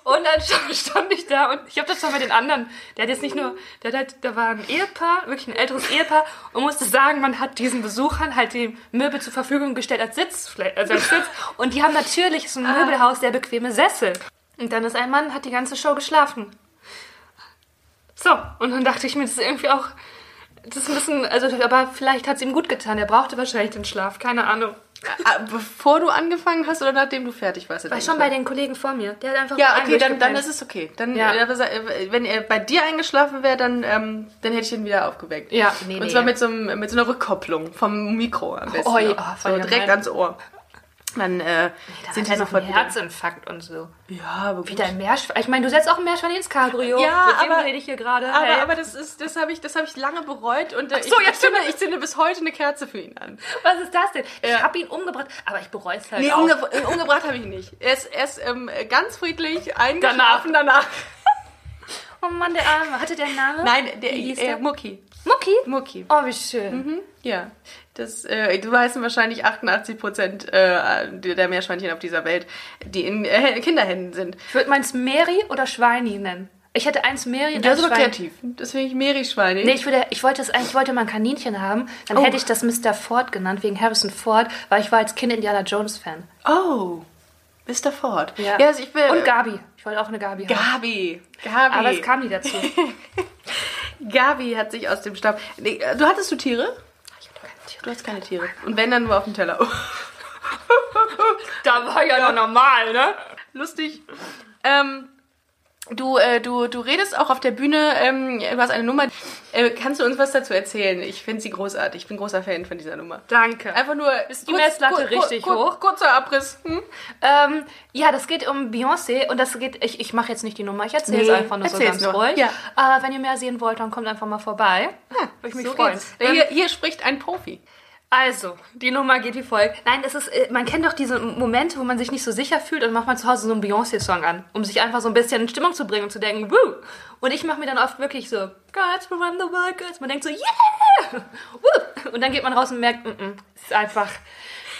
Und dann *laughs* stand- ich da und ich habe das schon mit den anderen. Der hat jetzt nicht nur, der hat, halt- da war ein Ehepaar, wirklich ein älteres Ehepaar und musste sagen, man hat diesen Besuchern halt die Möbel zur Verfügung gestellt als Sitz, also als Sitz. Und die haben natürlich so ein Möbelhaus sehr bequeme Sessel. Und dann ist ein Mann, hat die ganze Show geschlafen. So, und dann dachte ich mir, das ist irgendwie auch, das ist ein bisschen, also, aber vielleicht hat es ihm gut getan. Er brauchte wahrscheinlich den Schlaf, keine Ahnung. Ah, Bevor du angefangen hast oder nachdem du fertig warst? War schon bei den Kollegen vor mir. Der hat einfach Ja, okay, dann, dann ist es okay. Dann, Ja. äh, äh, wenn er bei dir eingeschlafen wäre, dann, ähm, dann hätte ich ihn wieder aufgeweckt. Ja, nee, Und nee. zwar mit so, einem, mit so einer Rückkopplung vom Mikro am besten. Oh, ja, voll so direkt ans Ohr. Dann äh, Da sind noch sofort. Herzinfarkt und so. Ja, aber. Wieder ein Meerschwein. Ich meine, du setzt auch ein Meerschwein ins Cabrio. Ja, Mit aber- rede ich hier gerade. Aber, Hey. aber das ist, das habe ich, das habe ich lange bereut und äh, so, ich, jetzt ich, zünde, ich zünde bis heute eine Kerze für ihn an. Was ist das denn? Ja. Ich habe ihn umgebracht, aber ich bereue es halt Nee, auch. umge äh, umgebracht habe ich nicht. Er ist, er ist ähm, ganz friedlich eingeschlafen danach. *laughs* Oh Mann, der Arme. Hatte der einen Namen? Nein, der, Wie hieß äh, der? Mucki. Mucki? Mucki. Oh, wie schön. Mhm, ja, das, äh, du weißt wahrscheinlich 88 Prozent äh, der Meerschweinchen auf dieser Welt, die in äh, Kinderhänden sind. Ich würde meins Mary oder Schweini nennen. Ich hätte eins Mary und Das ist Schweini. kreativ. Das finde ich Meerschweine. Nee, ich, würde, ich wollte eigentlich, ich wollte mal ein Kaninchen haben. Dann Oh. hätte ich das Mr. Ford genannt, wegen Harrison Ford, weil ich war als Kind Indiana Jones Fan. Oh, Mr. Ford. Ja. also ich will, Und Gabi. Ich wollte auch eine Gabi haben. Gabi. Gabi. Aber es kam nie dazu. *laughs* Gabi hat sich aus dem äh, du hattest du Tiere? Du hast keine Tiere. Und wenn dann nur auf dem Teller. *laughs* da war ja noch normal, ne? Lustig. Ähm, du, äh, du, du redest auch auf der Bühne, ähm, du hast eine Nummer. Äh, kannst du uns was dazu erzählen? Ich finde sie großartig. Ich bin großer Fan von dieser Nummer. Danke. Einfach nur. Ist die Messlatte richtig hoch? Kurzer Abriss. Hm? Ähm, ja, das geht um Beyoncé und das geht, ich, ich mache jetzt nicht die Nummer, ich erzähle es Nee, einfach nur so ganz nur. ruhig. Ja. Äh, wenn ihr mehr sehen wollt, dann kommt einfach mal vorbei. Würde ich mich So freuen. Hier, hier spricht ein Profi. Also, die Nummer geht wie folgt. Nein, es ist, äh, man kennt doch diese Momente, wo man sich nicht so sicher fühlt und macht man zu Hause so einen Beyoncé-Song an, um sich einfach so ein bisschen in Stimmung zu bringen und zu denken, woo! Und ich mache mir dann oft wirklich so, Girls, we run the world, girls. Man denkt so, yeah! Woo! Und dann geht man raus und merkt, mm -mm, es ist einfach,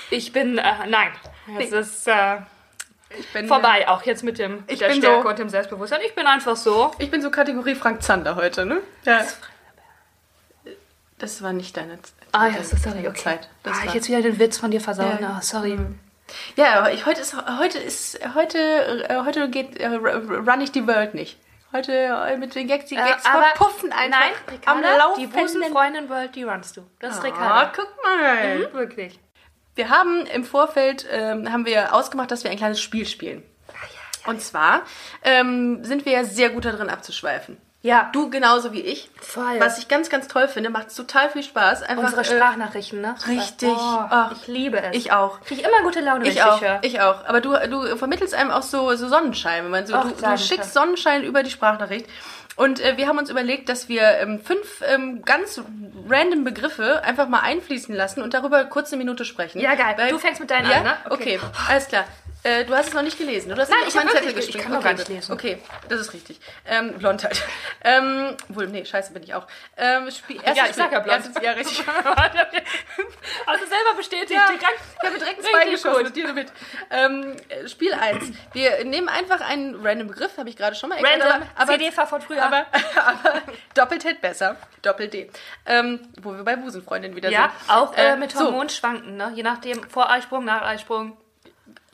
ich bin, äh, nein, es ist äh, Ich bin, vorbei, auch jetzt mit dem Ich der bin Stärke so- und dem Selbstbewusstsein. Ich bin einfach so. Ich bin so Kategorie Frank Zander heute, ne? Ja. Das war nicht deine Z- Ah ja, sorry, deine okay. Zeit. Das ah, ich jetzt wieder den Witz von dir versauen. Ja. Ah, sorry. Ja, aber ich, heute ist heute ist heute äh, heute geht äh, run ich die World nicht. Heute äh, mit den Gags, die Gags aber- verpuffen einfach Nein, am Ricarda, Laufen. die Busenfreundin World, die runnst du. Das ist Ah, Ricarda. guck mal. Mhm, wirklich. Wir haben im Vorfeld ähm, haben wir ausgemacht, dass wir ein kleines Spiel spielen. Und zwar ähm, sind wir ja sehr gut darin abzuschweifen. Ja. Du genauso wie ich. Voll. Was ich ganz, ganz toll finde, macht total viel Spaß. Einfach, Unsere äh, Sprachnachrichten, ne? richtig. Oh, Ach, ich liebe es. Ich auch. Krieg immer gute Laune, Ich ich auch, höre. ich auch. Aber du, du vermittelst einem auch so, so Sonnenschein. Wenn man so, Ach, du, du schickst Sonnenschein über die Sprachnachricht. Und äh, wir haben uns überlegt, dass wir ähm, fünf ähm, ganz random Begriffe einfach mal einfließen lassen und darüber kurz eine Minute sprechen. Ja, geil. Weil- Du fängst mit deinen ja? an, ne? Okay, alles klar. Äh, du hast es noch nicht gelesen, oder? Nein, nicht ich auf hab meinen wirklich- Zettel ich gespringen. kann doch gar okay, nicht lesen. Okay, das ist richtig. Ähm, Blondheit. *laughs* Ähm, wohl, nee, scheiße bin ich auch. Ähm, Spiel, Ja, ich sag ja blond. Erstes, ja, richtig. *laughs* Hast du selber bestätigt. Ja, ich habe direkt zwei geschossen und dir mit. Ähm, äh, Spiel 1. Wir nehmen einfach einen random Begriff, habe ich gerade schon mal erklärt. Random, aber, aber, CD-Fach von früher. aber, *laughs* aber doppelt hält besser. Doppel D. Ähm, wo wir bei Busenfreundin wieder ja, sind. auch äh, Äh, mit so. Hormonen schwanken, ne? Je nachdem, vor Eisprung,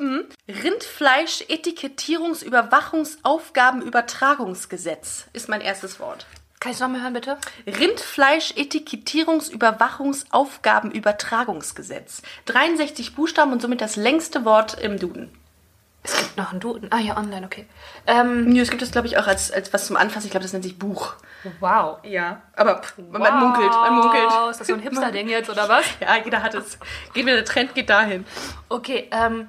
Eisprung. Rindfleisch-Etikettierungsüberwachungsaufgabenübertragungsgesetz ist mein erstes Wort. Kann ich es nochmal hören, bitte? Rindfleisch-Etikettierungsüberwachungsaufgabenübertragungsgesetz. 63 Buchstaben und somit das längste Wort im Duden. Es gibt noch einen Duden. Ah ja, online, okay. Ähm, Nö, es gibt es, glaube ich, auch als, als was zum Anfassen. Ich glaube, das nennt sich Buch. wow. Ja, aber pff, man munkelt, man munkelt. Wow, Ist das so ein Hipster-Ding jetzt, oder was? *laughs* Ja, jeder hat es. Geht mir der Trend geht dahin. Okay, ähm,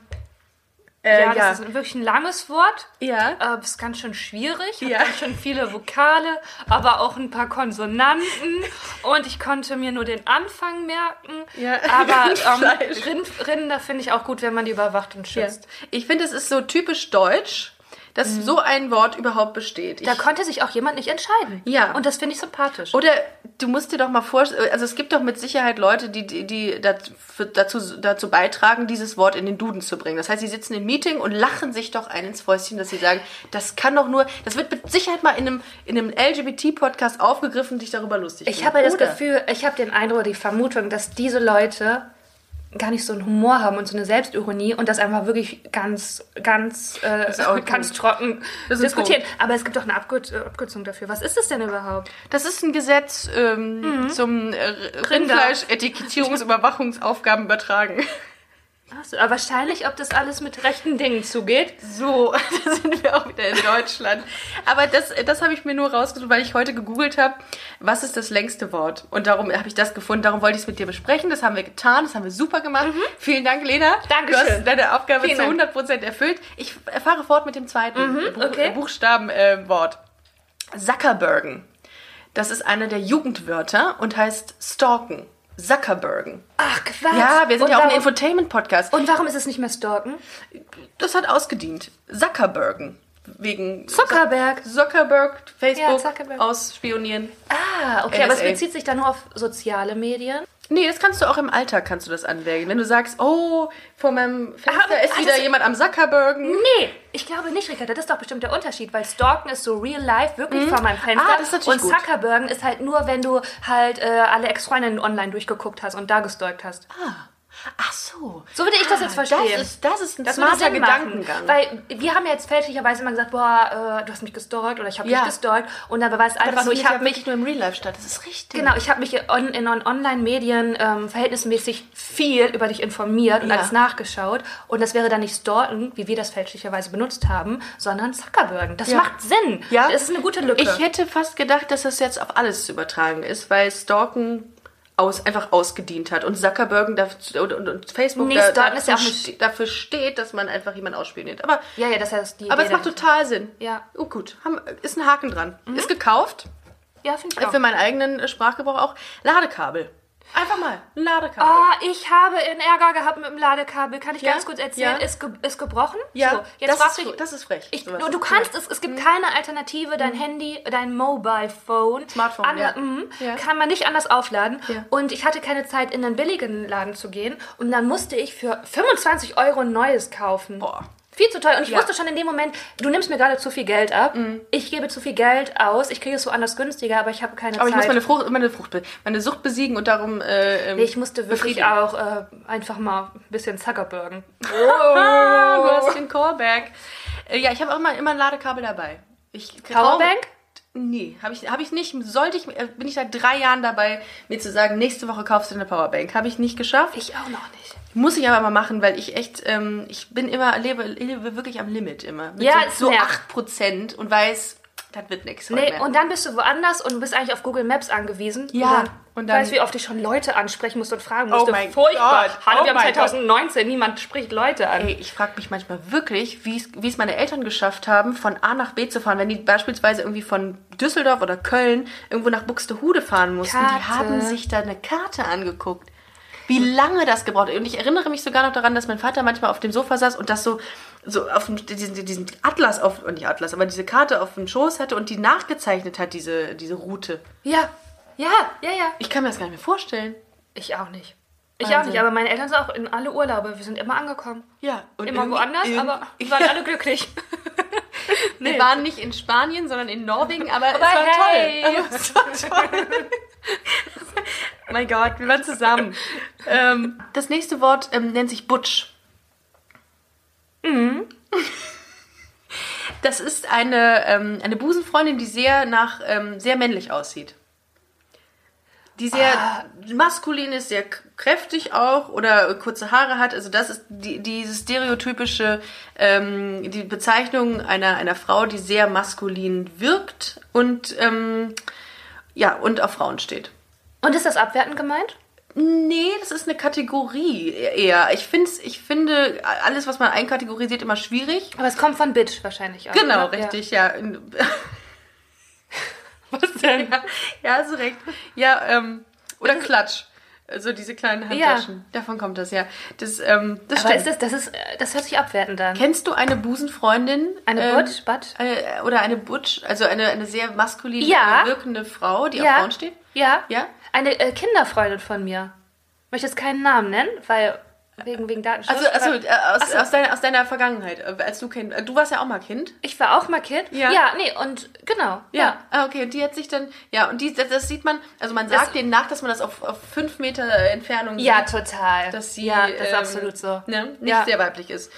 Äh, ja, ja. das ist wirklich ein langes Wort. Ja. Äh, ist ganz schön schwierig. Hat Ja. ganz schön viele Vokale, aber auch ein paar Konsonanten. Und ich konnte mir nur den Anfang merken. Ja. Aber *laughs* ähm, Rind, Rinder finde ich auch gut, wenn man die überwacht und Ja. schützt. Ich finde, es ist so typisch deutsch, dass so ein Wort überhaupt besteht. Ich, Da konnte sich auch jemand nicht entscheiden. Ja. Und das finde ich sympathisch. oder du musst dir doch mal vorstellen, also es gibt doch mit Sicherheit Leute, die, die, die dazu, dazu, beitragen, dieses Wort in den Duden zu bringen. Das heißt, sie sitzen im Meeting und lachen sich doch ein ins Fäustchen, dass sie sagen, das kann doch nur, das wird mit Sicherheit mal in einem, in einem LGBT-Podcast aufgegriffen, dich darüber lustig Ich habe das? Gefühl, ich habe den Eindruck, die Vermutung, dass diese Leute gar nicht so einen Humor haben und so eine Selbstironie und das einfach wirklich ganz, ganz, äh, auch *laughs* ganz Punkt. trocken Das diskutieren. Aber es gibt doch eine äh, Abkürzung dafür. Was ist es denn überhaupt? Das ist ein Gesetz ähm, zum äh, Rindfleisch-Etikettierungsüberwachungsaufgaben übertragen. Achso, aber wahrscheinlich, ob das alles mit rechten Dingen zugeht. So, *laughs* da sind wir auch wieder in Deutschland. Aber das, das habe ich mir nur rausgesucht, weil ich heute gegoogelt habe, was ist das längste Wort? Und darum habe ich das gefunden, darum wollte ich es mit dir besprechen. Das haben wir getan, das haben wir super gemacht. Vielen Dank, Lena. Mhm. Dankeschön. Du hast deine Aufgabe Vielen zu Dank. 100% erfüllt. Ich fahre fort mit dem zweiten Buch, okay. äh, Buchstabenwort. Zuckerbergen. Das ist einer der Jugendwörter und heißt stalken. Zuckerbergen. Ach, Quatsch. Ja, wir sind und ja auch ein warum, Infotainment-Podcast. Und warum ist es nicht mehr Stalken? Das hat ausgedient. Zuckerbergen. Wegen Zuckerberg. Zuckerberg, Facebook, Ja, Zuckerberg. ausspionieren. Ah, okay, aber es NSA. bezieht sich dann nur auf soziale Medien. Nee, das kannst du auch im Alltag kannst du das anwägen. Wenn du sagst, oh, vor meinem Fenster Aber- ist ah, wieder jemand am Zuckerbergen. Nee, ich glaube nicht, Ricarda. Das ist doch bestimmt der Unterschied, weil Stalken ist so real life, wirklich vor meinem Fenster. Ah, das ist natürlich und gut. Zuckerbergen ist halt nur, wenn du halt äh, alle Ex-Freundinnen online durchgeguckt hast und da gestalkt hast. Ach so. So würde ich das Ah, jetzt verstehen. Das ist, das ist ein Das smarter Gedankengang. Weil wir haben ja jetzt fälschlicherweise immer gesagt, boah, äh, du hast mich gestalkt oder ich habe Ja. dich gestalkt. Und dabei war es einfach das so, ich habe mich nur im Real Life statt. Das ist richtig. Genau, ich habe mich on, in on Online-Medien ähm, verhältnismäßig viel über dich informiert und Ja. alles nachgeschaut. Und das wäre dann nicht Stalken, wie wir das fälschlicherweise benutzt haben, sondern Zuckerbergen. Das Ja. macht Sinn. Ja. Das ist eine gute Lücke. Ich hätte fast gedacht, dass das jetzt auf alles zu übertragen ist, weil Stalken aus, einfach ausgedient hat. Und Zuckerbergen daf- und, und, und Facebook da, nicht- ste- dafür steht, dass man einfach jemanden ausspioniert. Aber, ja, ja, das heißt die aber Idee es macht total Sinn. Ja. Oh gut, haben, ist ein Haken dran. Ist gekauft. Ja, finde ich auch. Für meinen eigenen äh, Sprachgebrauch auch. Ladekabel. Einfach mal. Ein Ladekabel. Ah, ich habe einen Ärger gehabt mit dem Ladekabel. Kann ich Ja? ganz kurz erzählen? Ja. Ist, ge ist gebrochen? Ja, So, jetzt das ist fr- das ist frech, Ich, du, du kannst es, es gibt keine Alternative. Dein Handy, dein Mobile Phone, Smartphone, an, ja. mhm, Ja. kann man nicht anders aufladen. Und ich hatte keine Zeit, in einen billigen Laden zu gehen. Und dann musste ich für 25 Euro ein neues kaufen. Boah. Viel zu teuer. Und ich Ja. Mhm. wusste schon in dem Moment, du nimmst mir gerade zu viel Geld ab. Ich gebe zu viel Geld aus. Ich kriege es woanders günstiger, aber ich habe keine aber ich muss Zeit. meine, Frucht, meine, Frucht, meine Sucht besiegen und darum. Äh, ähm, Nee, ich musste wirklich befriedigen. auch äh, einfach mal ein bisschen Zuckerbergen. Ah, *laughs* du *laughs* hast den Callback. Äh, ja, ich habe auch mal immer ein Ladekabel dabei. Ich Powerbank? Nee, habe ich, hab ich nicht. Sollte ich, äh, bin ich seit drei Jahren dabei, mir zu sagen, nächste Woche kaufst du eine Powerbank. Habe ich nicht geschafft. Ich auch noch nicht. Muss ich aber mal machen, weil ich echt, ähm, ich bin immer, lebe, lebe wirklich am Limit immer. Mit Ja, so, so nervt. 8% und weiß, das wird nichts Nee, mehr. und dann bist du woanders und bist eigentlich auf Google Maps angewiesen. Ja, Und und dann, dann- weißt wie oft ich schon Leute ansprechen musste und fragen Oh musste. mein Furchtbar. Gott, Hallo, oh wir haben mein 2019, niemand spricht Leute an. Ey, ich frage mich manchmal wirklich, wie es- meine Eltern geschafft haben, von A nach B zu fahren. Wenn die beispielsweise irgendwie von Düsseldorf oder Köln irgendwo nach Buxtehude fahren mussten, die Karte. haben sich da eine Karte angeguckt. Wie lange das gebraucht hat. Und ich erinnere mich sogar noch daran, dass mein Vater manchmal auf dem Sofa saß und das so, so auf dem, diesen, diesen Atlas auf, und nicht Atlas, aber diese Karte auf dem Schoß hatte und die nachgezeichnet hat, diese, diese Route. Ja, ja, ja, ja. Ich kann mir das gar nicht mehr vorstellen. Ich auch nicht. Ich auch nicht, aber meine Eltern sind auch in alle Urlaube. Wir sind immer angekommen. Ja. Und Immer woanders, aber *laughs* wir waren alle glücklich. *laughs* *laughs* Wir waren nicht in Spanien, sondern in Norwegen, aber, es war hey. toll. *laughs* Aber es war toll. *laughs* mein Gott, wir waren zusammen. Ähm, das nächste Wort ähm, nennt sich Butch. Mhm. Das ist eine, ähm, eine Busenfreundin, die sehr nach ähm, sehr männlich aussieht. Die sehr Ah. maskulin ist, sehr kräftig auch oder kurze Haare hat. Also das ist die, diese stereotypische ähm, die Bezeichnung einer, einer Frau, die sehr maskulin wirkt und ähm, ja und auf Frauen steht. Und ist das abwertend gemeint? Nee, das ist eine Kategorie eher. Ich, find's, ich finde alles, was man einkategorisiert, immer schwierig. Aber es kommt von Bitch wahrscheinlich auch. Genau, oder? richtig, ja. *laughs* Was denn? Ja, ja, hast du recht. Ja, ähm, oder Klatsch. Also diese kleinen Handtaschen. Davon kommt das, ja. Das, ähm, das Aber stimmt. ist das, das, ist, äh, das hört sich abwertend an. Kennst du eine Busenfreundin? Eine ähm, Butch, Butt? Eine, oder eine Butch, also eine, eine sehr maskulin Ja. wirkende Frau, die Ja. auf Frauen steht? Ja. Ja? Eine äh, Kinderfreundin von mir. Möchte jetzt keinen Namen nennen, weil wegen, wegen Datenschutz. Also, also äh, aus, so. aus, deiner, aus deiner Vergangenheit, äh, als du kind, äh, du warst ja auch mal Kind. ich war auch mal Kind. Ja. Ja, nee, und genau. Ja, ah, okay. Und die hat sich dann, ja, und die, das, das sieht man, also man sagt denen nach, dass man das auf, auf fünf Meter Entfernung Ja, sieht, total. dass sie, ja, das ist ähm, absolut so. ne, nicht Ja. sehr weiblich ist.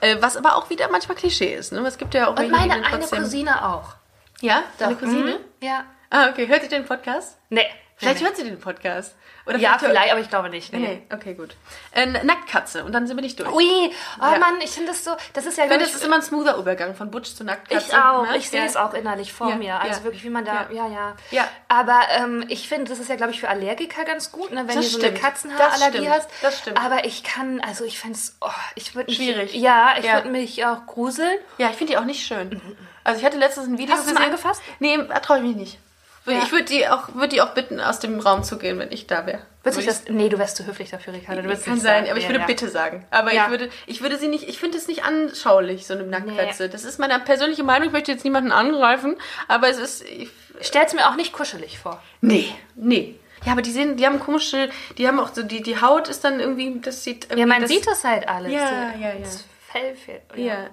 Äh, was aber auch wieder manchmal Klischee ist, ne? Es gibt ja auch Und meine eine Cousine auch. Ja, deine Doch. Cousine? Mhm. Ja. Ah, okay. Hört sie den Podcast? Nee. Vielleicht hört sie den Podcast. Oder. Ja, hört- vielleicht, aber ich glaube nicht. Nee. Nee, okay, gut. Äh, Nacktkatze und dann sind wir nicht durch. Ui, oh Ja. Mann, ich finde das so, das ist ja, Ich finde, das ist immer ein smoother Übergang von Butch zu Nacktkatze. Ich auch. ne? Ich sehe Ja. es auch innerlich vor Ja, mir. Also wirklich, wie man da. Ja, ja. Ja. Aber ähm, ich finde, das ist ja, glaube ich, für Allergiker ganz gut, ne, wenn Das du so eine stimmt. Katzenhaarallergie stimmt. hast. Das stimmt. Aber ich kann, also ich finde es, oh, ich würde mich. Schwierig. Ja, ich würde mich auch gruseln. Ja, ich finde die auch nicht schön. Also ich hatte letztens ein Video Hast du es mal angefasst? Nee, traue ich mich nicht. Ja. Ich würde die, auch- würd die auch bitten, aus dem Raum zu gehen, wenn ich da wäre. Würdest du das. Nee, du wärst zu höflich dafür, Ricardo. Du Kann sein, aber ich Ja, würde ja. bitte sagen. Aber Ja. ich würde, ich würde sie nicht, ich finde es nicht anschaulich, so eine Nacktkatze. Das ist meine persönliche Meinung. Ich möchte jetzt niemanden angreifen, aber es ist, ich, Stell's mir auch nicht kuschelig vor. nee, nee. Ja, aber die sehen, die haben komische, die haben auch so, die, die Haut ist dann irgendwie, das sieht irgendwie, Ja, man das, sieht das halt alles. Ja, So, ja, ja. Das Fell fehlt. Ja.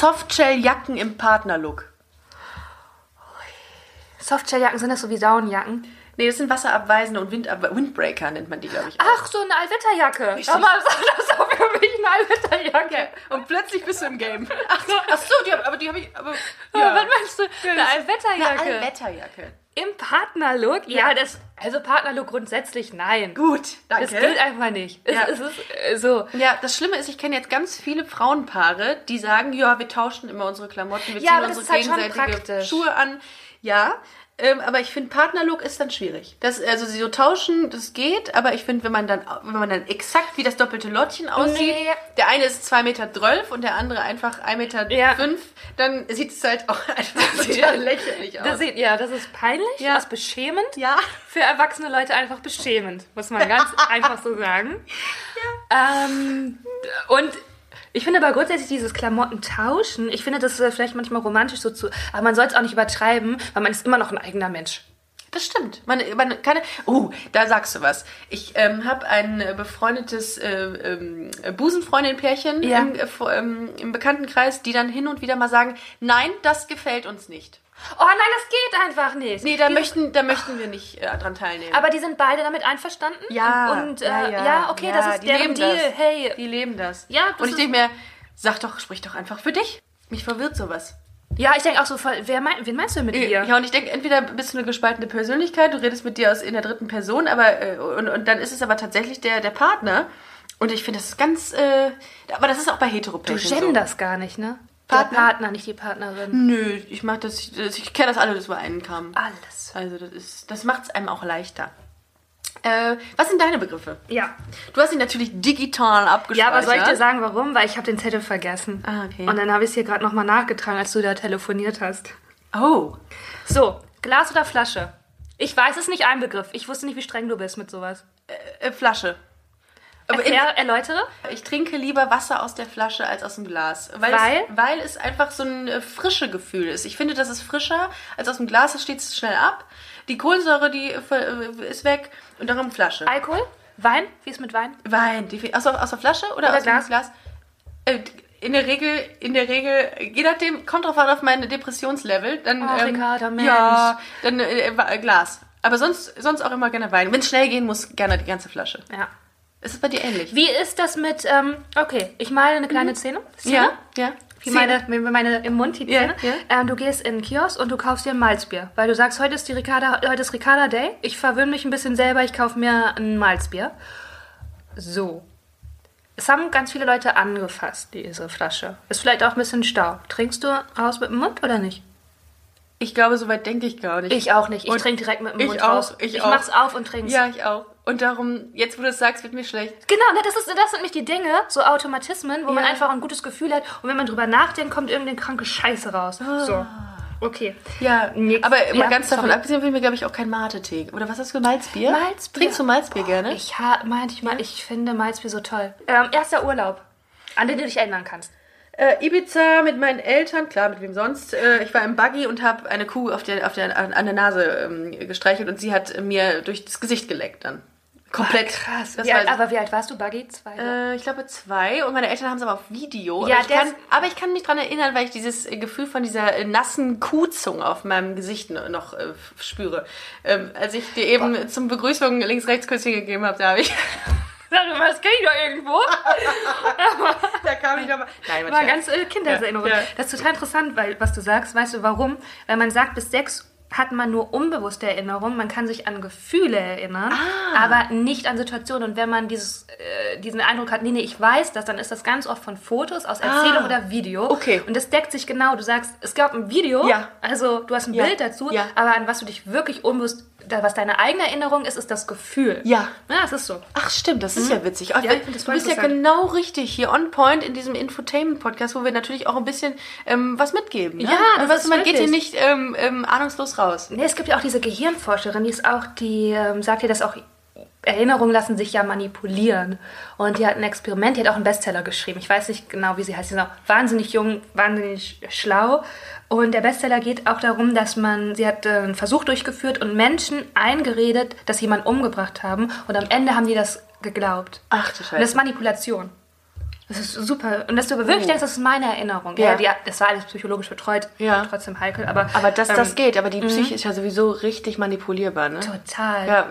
Softshell-Jacken im Partnerlook. Softshelljacken sind das so wie Daunenjacken. Nee, das sind wasserabweisende und Windab Windbreaker nennt man die, glaube ich. auch. Ach, so eine Allwetterjacke. Aber das ist auch für mich eine Allwetterjacke. Und plötzlich bist du im Game. Ach so, ach so die aber die habe ich. Aber, *laughs* Ja. Was meinst du? Eine Eine Allwetterjacke. Allwetterjacke. Im Partnerlook? Ja, das. Also Partnerlook grundsätzlich nein. Gut, danke. Das gilt einfach nicht. Es, Ja. es ist äh, so. ja, das Schlimme ist, ich kenne jetzt ganz viele Frauenpaare, die sagen, ja, wir tauschen immer unsere Klamotten, wir Ja, ziehen unsere halt gegenseitige praktisch. Schuhe an. Ja, ähm, aber ich finde, Partnerlook ist dann schwierig. Das, also sie so tauschen, das geht, aber ich finde, wenn man dann, wenn man dann exakt wie das doppelte Lottchen aussieht, Nee. der eine ist 2,12 Meter und der andere einfach 1,05 Meter, Ja. dann sieht es halt auch *laughs* einfach total lächerlich aus. Das sieht, ja, das ist peinlich, Ja. das ist beschämend. ja. Für erwachsene Leute einfach beschämend, muss man ganz *laughs* einfach so sagen. Ähm, und ich finde aber grundsätzlich dieses Klamotten tauschen, ich finde das äh, vielleicht manchmal romantisch so zu, aber man soll es auch nicht übertreiben, weil man ist immer noch ein eigener Mensch. Das stimmt. Man, man kann, oh, da sagst du was. Ich ähm, habe ein äh, befreundetes äh, ähm, Busenfreundin-Pärchen Ja. im, äh, ähm, im Bekanntenkreis, die dann hin und wieder mal sagen, nein, das gefällt uns nicht. Oh nein, das geht einfach nicht. Nee, da Die- möchten, da möchten wir nicht äh, dran teilnehmen. aber die sind beide damit einverstanden? ja, Und, und äh, ja, okay, das ist deren leben Deal. Das. Hey, Die leben das. Ja, das Und ich denke mir, sag doch, sprich doch einfach für dich. Mich verwirrt sowas. ja, ich denke auch so, voll, wer mein, wen meinst du mit ihr? Ja, und ich denke, entweder bist du eine gespaltene Persönlichkeit, du redest mit dir aus in der dritten Person, aber äh, und, und dann ist es aber tatsächlich der, der Partner. Und ich finde, das ist ganz, äh, aber das ist auch bei Du Heteropärchen so. genderst gar nicht, ne? Partner? Der Partner, nicht die Partnerin. Nö, ich mach das, ich, ich kenne das alles über einen Kamm. Alles. Also das ist, das macht es einem auch leichter. Äh, was sind deine Begriffe? Ja. Du hast ihn natürlich digital abgespeichert. Ja, aber soll ich dir sagen, warum? Weil ich habe den Zettel vergessen. Ah, okay. Und dann habe ich es hier gerade nochmal nachgetragen, als du da telefoniert hast. Oh. So, Glas oder Flasche? Ich weiß es nicht, ein Begriff. Ich wusste nicht, wie streng du bist mit sowas. Äh, Flasche. Erklär, erläutere. ich trinke lieber Wasser aus der Flasche als aus dem Glas. Weil, Weil? Es, weil es einfach so ein äh, frische Gefühl ist. Ich finde, das ist frischer als aus dem Glas. Es steht schnell ab. Die Kohlensäure, die äh, ist weg. Und darum Flasche. Alkohol? Wein? Wie ist mit Wein? Wein. Aus, der- aus der Flasche oder, Oder aus Glas? dem Glas? Äh, in der Regel, in der Regel, je nachdem, kommt drauf an auf mein Depressionslevel, dann Ach, Ricarda, Mensch. ja, dann äh, äh, Glas. Aber sonst, sonst auch immer gerne Wein. Wenn es schnell gehen muss, gerne die ganze Flasche. Ja. Ist es bei dir ähnlich? Wie ist das mit, ähm, okay, ich male eine kleine Szene. Szene? Ja, ja. Wie meine, meine im Mund die Zähne. ja. Ähm, du gehst in den Kiosk und du kaufst dir ein Malzbier. Weil du sagst, heute ist, die Ricarda, heute ist Ricarda Day. Ich verwöhne mich ein bisschen selber, ich kaufe mir ein Malzbier. So. Es haben ganz viele Leute angefasst, diese Flasche. Ist vielleicht auch ein bisschen Staub. Trinkst du raus mit dem Mund oder nicht? Ich glaube, so weit denke ich gar nicht. Ich auch nicht. Ich trinke direkt mit dem ich Mund auch, raus. ich ich auch. mach's auf und trink's. Ja, ich auch. Und darum, jetzt wo du es sagst, wird mir schlecht. Genau, ne, das, ist, das sind nicht die Dinge, so Automatismen, wo man Ja. einfach ein gutes Gefühl hat und wenn man drüber nachdenkt, kommt irgendeine kranke Scheiße raus. So. Okay. Ja, Nix. aber mal Ja, ganz davon sorry. abgesehen, will ich mir, glaube ich, auch kein Mate-Tee. Oder was hast du, Malzbier? Malzbier. Trinkst du Malzbier gerne? Ich ha, manchmal, ich finde Malzbier so toll. Ähm, erster Urlaub, an den du dich erinnern kannst. Äh, Ibiza mit meinen Eltern, klar, mit wem sonst. Äh, ich war im Buggy und habe eine Kuh auf der, auf der, an an der Nase ähm, gestreichelt und sie hat mir durch das Gesicht geleckt dann. Komplett. Krass. Das Wie alt, aber wie alt warst du, Buggy? Zwei? äh, ich glaube zwei und meine Eltern haben es aber auf Video. Ja, aber, ich kann, aber ich kann mich daran erinnern, weil ich dieses Gefühl von dieser nassen Kuhzunge auf meinem Gesicht no- noch äh, spüre. Ähm, als ich dir eben zum Begrüßung links-rechts-Küsschen gegeben habe, da habe ich. *laughs* Sag mal, das kenn ich doch irgendwo. *laughs* da kam ich nochmal. Nein, War ganz äh, Kindheitserinnerung. Ja, ja. Das ist total interessant, weil was du sagst, weißt du warum? Weil man sagt, bis sechs hat man nur unbewusste Erinnerungen, man kann sich an Gefühle erinnern, Ah. aber nicht an Situationen. Und wenn man dieses, äh, diesen Eindruck hat, nee, nee, ich weiß das, dann ist das ganz oft von Fotos, aus Erzählung Ah. oder Video. Okay. Und das deckt sich genau. Du sagst, es gab ein Video, Ja. also du hast ein Ja. Bild dazu, Ja. aber an was du dich wirklich unbewusst, was deine eigene Erinnerung ist, ist das Gefühl. Ja. Ja, das ist so. Ach stimmt, das ist ja witzig. Ach, Ja, du bist ja genau richtig hier on point in diesem Infotainment-Podcast, wo wir natürlich auch ein bisschen ähm, was mitgeben. Ne? Ja, das weißt ist man geht hier wirklich. nicht ähm, ähm, ahnungslos raus. Nee, es gibt ja auch diese Gehirnforscherin, die ist auch, die ähm, sagt ja, dass auch Erinnerungen lassen sich ja manipulieren. Und die hat ein Experiment, die hat auch einen Bestseller geschrieben. Ich weiß nicht genau, wie sie heißt. Sie ist auch wahnsinnig jung, wahnsinnig schlau. Und der Bestseller geht auch darum, dass man, sie hat äh, einen Versuch durchgeführt und Menschen eingeredet, dass sie jemanden umgebracht haben. Und am Ende haben die das geglaubt. Ach du Und das Scheiße. ist Manipulation. Das ist super. Und dass du aber wirklich Oh. denkst, das ist meine Erinnerung. Ja. Ja. die, das war alles psychologisch betreut. Ja. Trotzdem heikel. Aber, Aber das, das ähm, geht, aber die Psyche ist ja sowieso richtig manipulierbar, ne? Total. Ja,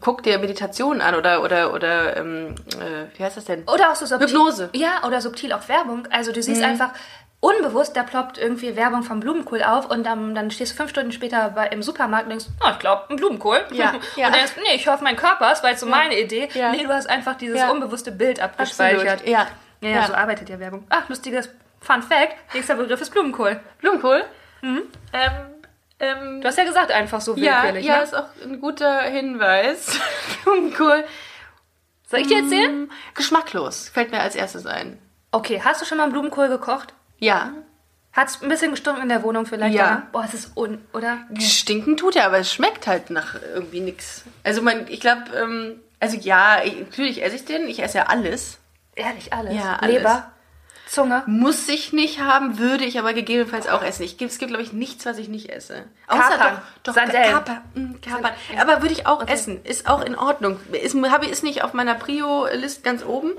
guck dir Meditation an oder, oder, oder ähm, äh, wie heißt das denn? Oder auch so subtil. Hypnose. Ja, oder subtil auch Werbung. Also du Mhm. siehst einfach unbewusst, da ploppt irgendwie Werbung vom Blumenkohl auf und dann, dann stehst du fünf Stunden später bei, im Supermarkt und denkst, oh, ich glaube, ein Blumenkohl. Ja, *laughs* ja. Und denkst, nee, ich hoffe, mein Körper ist, weil es so meine Idee. Ja. Nee, du hast einfach dieses Ja. unbewusste Bild abgespeichert. Absolut, ja. Ja, ja, Ja. so arbeitet ja Werbung. Ach, lustiges Fun Fact. Nächster Begriff ist Blumenkohl. Blumenkohl? Ähm, ähm, Du hast ja gesagt, einfach so ja, willkürlich. ja, ne? ist auch ein guter Hinweis. *laughs* Blumenkohl. Soll ich dir erzählen? Mm, Geschmacklos, fällt mir als erstes ein. Okay, hast du schon mal einen Blumenkohl gekocht? Ja. Hat es ein bisschen gestunken in der Wohnung vielleicht? Ja. oder? Boah, es ist un... Oder? Stinken tut er, aber es schmeckt halt nach irgendwie nix. Also man, ich glaube, ähm, also ja, ich, natürlich esse ich den. Ich esse ja alles. Ehrlich, alles. Ja, alles. Leber, Zunge. Muss ich nicht haben, würde ich aber gegebenenfalls auch essen. Ich, es gibt, glaube ich, nichts, was ich nicht esse. Kapern. doch, doch Sardellen. Kapern. mm, Kapern. Aber würde ich auch essen. Ist auch in Ordnung. Ist, habe ist nicht auf meiner Prio-List ganz oben.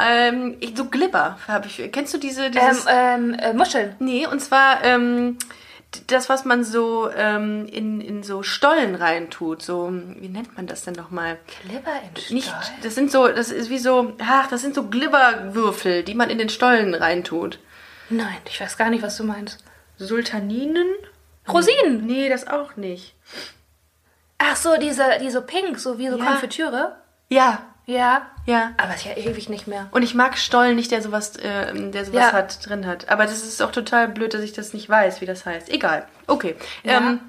Ähm, ich, so Glibber habe ich. Kennst du diese? Ähm, Dieses, ähm, äh, Muscheln. Nee, und zwar ähm, das, was man so ähm, in, in so Stollen reintut. So, wie nennt man das denn nochmal? Glibber in Nicht, das sind so, das ist wie so, ach, das sind so Glibberwürfel, die man in den Stollen reintut. Nein, ich weiß gar nicht, was du meinst. Sultaninen? Rosinen. Nee, das auch nicht. Ach so, diese, die so pink, so wie so Ja. Konfitüre. Ja, Ja. Ja. Aber ist ja ewig nicht mehr. Und ich mag Stollen nicht, der sowas, äh, der sowas Ja. hat, drin hat. Aber das ist auch total blöd, dass ich das nicht weiß, wie das heißt. Egal. Okay. Ähm,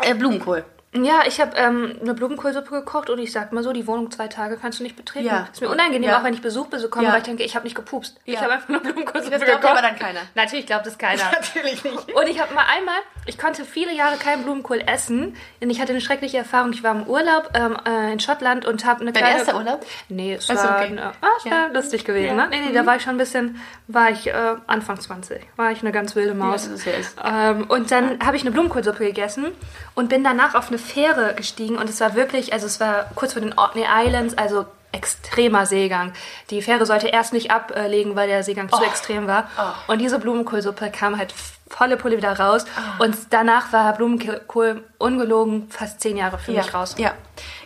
äh, Blumenkohl. Ja, ich habe ähm, eine Blumenkohlsuppe gekocht und ich sag mal so, die Wohnung zwei Tage kannst du nicht betreten. Ja. Ist mir unangenehm, Ja. auch wenn ich Besuch bekomme, Ja. weil ich denke, ich habe nicht gepupst. Ich Ja. habe einfach nur Blumenkohlsuppe Das glaubt gekocht. aber dann keiner. Natürlich glaubt es keiner. *laughs* Natürlich nicht. Und ich habe mal einmal, ich konnte viele Jahre keinen Blumenkohl essen, denn ich hatte eine schreckliche Erfahrung. Ich war im Urlaub ähm, äh, in Schottland und habe eine Dein kleine... erster Urlaub? Nee, es war, okay. ah, es Ja. war lustig gewesen. Ja. Mhm. Ne? Nee, nee, da war ich schon ein bisschen, war ich äh, Anfang 20, war ich eine ganz wilde Maus. das ist ja ähm, und dann habe ich eine Blumenkohlsuppe gegessen und bin danach auf eine Fähre gestiegen und es war wirklich, also es war kurz vor den Orkney Islands, also extremer Seegang. Die Fähre sollte erst nicht ablegen, weil der Seegang Oh. zu extrem war. Und diese Blumenkohlsuppe kam halt volle Pulle wieder raus. Und danach war Blumenkohl ungelogen fast zehn Jahre für mich raus. Ja.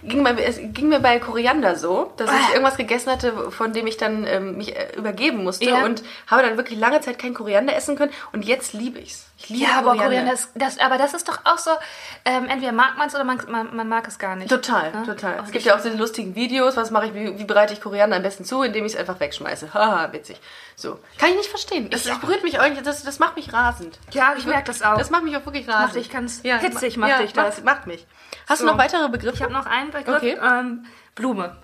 Ging, mir, es ging mir bei Koriander so, dass Ah. ich irgendwas gegessen hatte, von dem ich dann ähm, mich äh, übergeben musste Ja. und habe dann wirklich lange Zeit kein Koriander essen können und jetzt liebe ich's. Ich liebe Ja, aber Koriander, ist, das, aber das ist doch auch so, ähm, entweder mag man es oder man, man, man mag es gar nicht. Total, Ja? total. Es gibt ja auch diese lustigen Videos, was mache ich, wie, wie bereite ich Koriander am besten zu, indem ich es einfach wegschmeiße. *laughs* Haha, witzig. So. Kann ich nicht verstehen. Das, das berührt mich eigentlich, das, das macht mich rasend. Ja, ich merke das auch. Das macht mich auch wirklich rasend. Macht dich ganz hitzig, macht ja, dich das. Macht, mich. Hast So. du noch weitere Begriffe? Ich habe noch einen Begriff. Okay. Ähm, Blume.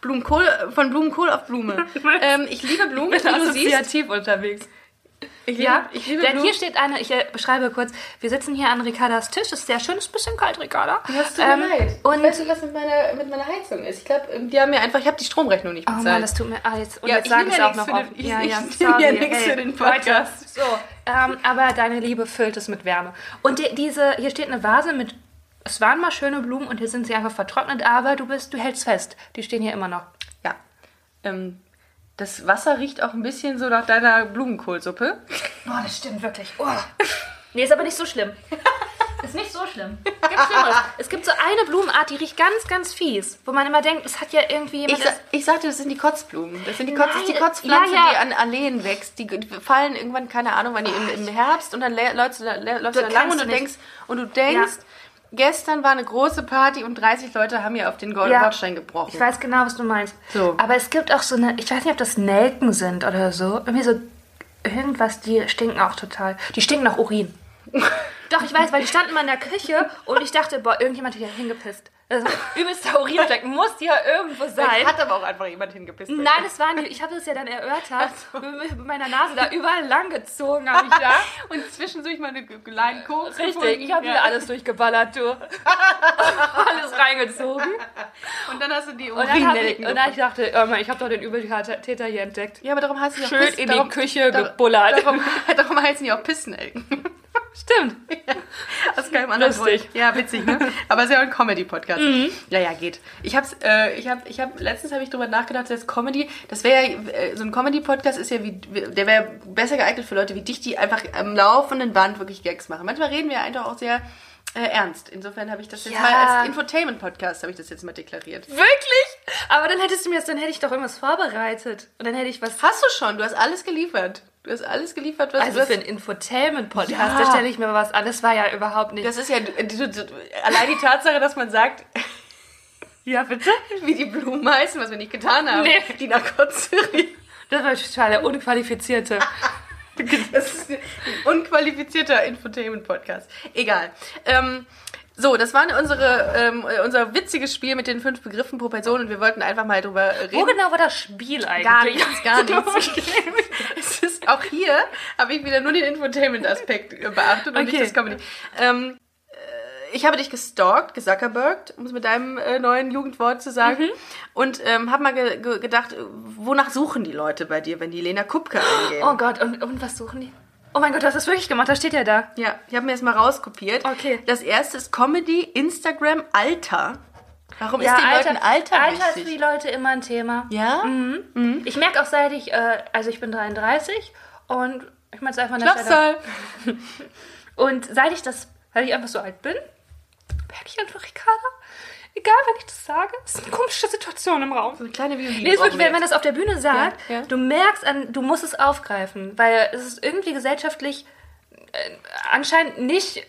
Blumenkohl, von Blumenkohl auf Blume. *laughs* ähm, ich liebe Blumen, wie du siehst. unterwegs. Ich liebe, Ja, ich liebe denn hier steht eine, ich äh, beschreibe kurz, wir sitzen hier an Ricardas Tisch, es ist sehr schön, es ist ein bisschen kalt, Ricarda. Das tut mir Ähm, leid. Und, weißt du, was mit meiner, mit meiner Heizung ist? Ich glaube, die haben mir einfach, ich habe die Stromrechnung nicht oh bezahlt. Mann, das tut mir, ah, jetzt, und Ja, jetzt ich sage nehm ich ja auch noch auf. den- ich- ja, ich ja, *laughs* nehm sorry, ja nichts hey, für den Podcast. So, ähm, aber deine Liebe füllt es mit Wärme. Und die, diese, hier steht eine Vase mit, es waren mal schöne Blumen und hier sind sie einfach vertrocknet, aber du bist, du hältst fest. Die stehen hier immer noch. Ja. Ähm, das Wasser riecht auch ein bisschen so nach deiner Blumenkohlsuppe. Oh, das stimmt wirklich. Oh. *laughs* Nee, ist aber nicht so schlimm. *laughs* Ist nicht so schlimm. Gibt Schlimmeres. Es gibt so eine Blumenart, die riecht ganz, ganz fies. Wo man immer denkt, es hat ja irgendwie jemand... Ich, sa ich sagte, das sind die Kotzblumen. Das sind die, Kotz, das ist die Kotzpflanze, ja, ja. die an Alleen wächst. Die, fallen irgendwann, keine Ahnung, wann die im, im Herbst und dann lä- läufst du da, lä- läufst du da lang und du du nicht. denkst, und du denkst, gestern war eine große Party und 30 Leute haben hier auf den Gold Ja. Bordstein gebrochen. Ich weiß genau, was du meinst. So. Aber es gibt auch so eine, ich weiß nicht, ob das Nelken sind oder so. Irgendwie so irgendwas, die stinken auch total. Die stinken nach Urin. *laughs* Doch, ich weiß, weil die standen mal in der Küche und ich dachte, boah, irgendjemand hat hier hingepisst. Also, *laughs* übelster Urinfleck muss hier irgendwo sein. Vielleicht hat aber auch einfach jemand hingepisst. Nein, es war nicht. Ich habe das ja dann erörtert. Mit meiner Nase da überall lang gezogen habe ich da. *laughs* Und zwischendurch mal eine kleine Koks Richtig, ich habe ja. alles durchgeballert, du. *laughs* alles reingezogen. Und dann hast du die Und ich, Urinelken und dann ich dachte, oh ich habe doch den Übeltäter hier entdeckt. Ja, aber darum heißen die auch Schön Piss- in die darum, Küche dar- gebullert. Darum, darum heißen die auch Pissnelken. Stimmt. *laughs* Aus keinem anderen Lustig. Grund. Ja, witzig, ne? Aber es ist ja auch ein Comedy-Podcast. Ja, ja, geht. Ich hab's, äh, ich hab, ich hab, letztens habe ich drüber nachgedacht, dass Comedy, das wäre ja, äh, so ein Comedy-Podcast ist ja wie, der wäre besser geeignet für Leute wie dich, die einfach am laufenden Band wirklich Gags machen. Manchmal reden wir einfach auch sehr äh, ernst. Insofern habe ich das jetzt Ja. mal als Infotainment-Podcast, habe ich das jetzt mal deklariert. Wirklich? Aber dann hättest du mir das, dann hätte ich doch irgendwas vorbereitet. Und dann hätte ich was. Hast du schon, du hast alles geliefert. Du hast alles geliefert, was Also du für hast, einen Infotainment-Podcast, Ja. da stelle ich mir was an. Das war ja überhaupt nicht. Das ist ja allein die Tatsache, dass man sagt, *laughs* ja, bitte? wie die Blumen heißen, was wir nicht getan haben. Nee. Die nach Kotze riechen. Das war total der Unqualifizierte. *laughs* Das ist ein unqualifizierter Infotainment-Podcast. Egal. Ähm, so, das war unsere, ähm, unser witziges Spiel mit den fünf Begriffen pro Person und wir wollten einfach mal drüber reden. Wo genau war das Spiel eigentlich? Gar *laughs* nichts, gar nichts. es ist auch hier habe ich wieder nur den Infotainment-Aspekt äh, beachtet und Okay. nicht das Comedy. Ähm, äh, ich habe dich gestalkt, gesuckerbergt, um es mit deinem äh, neuen Jugendwort zu sagen, Mhm. und ähm, habe mal ge ge gedacht, äh, wonach suchen die Leute bei dir, wenn die Lena Kupke eingeben? Oh Gott, und, und was suchen die? Oh mein Gott, du hast das wirklich gemacht, das steht ja da. Ja, ich habe mir das mal rauskopiert. Okay. Das erste ist Comedy, Instagram, Alter. Warum ist den Leuten Alter, Alter ist für wichtig? die Leute immer ein Thema. Ja? Ich merke auch seit ich, äh, also ich bin 33 und ich meine es einfach der Stelle. Und seit ich das, weil ich einfach so alt bin, merke ich einfach, Ricarda, egal wenn ich das sage, es ist eine komische Situation im Raum. So eine kleine Violine. Nee, ist wirklich, wir wenn man das auf der Bühne sagt, Ja, ja. du merkst, an, du musst es aufgreifen, weil es ist irgendwie gesellschaftlich äh, anscheinend nicht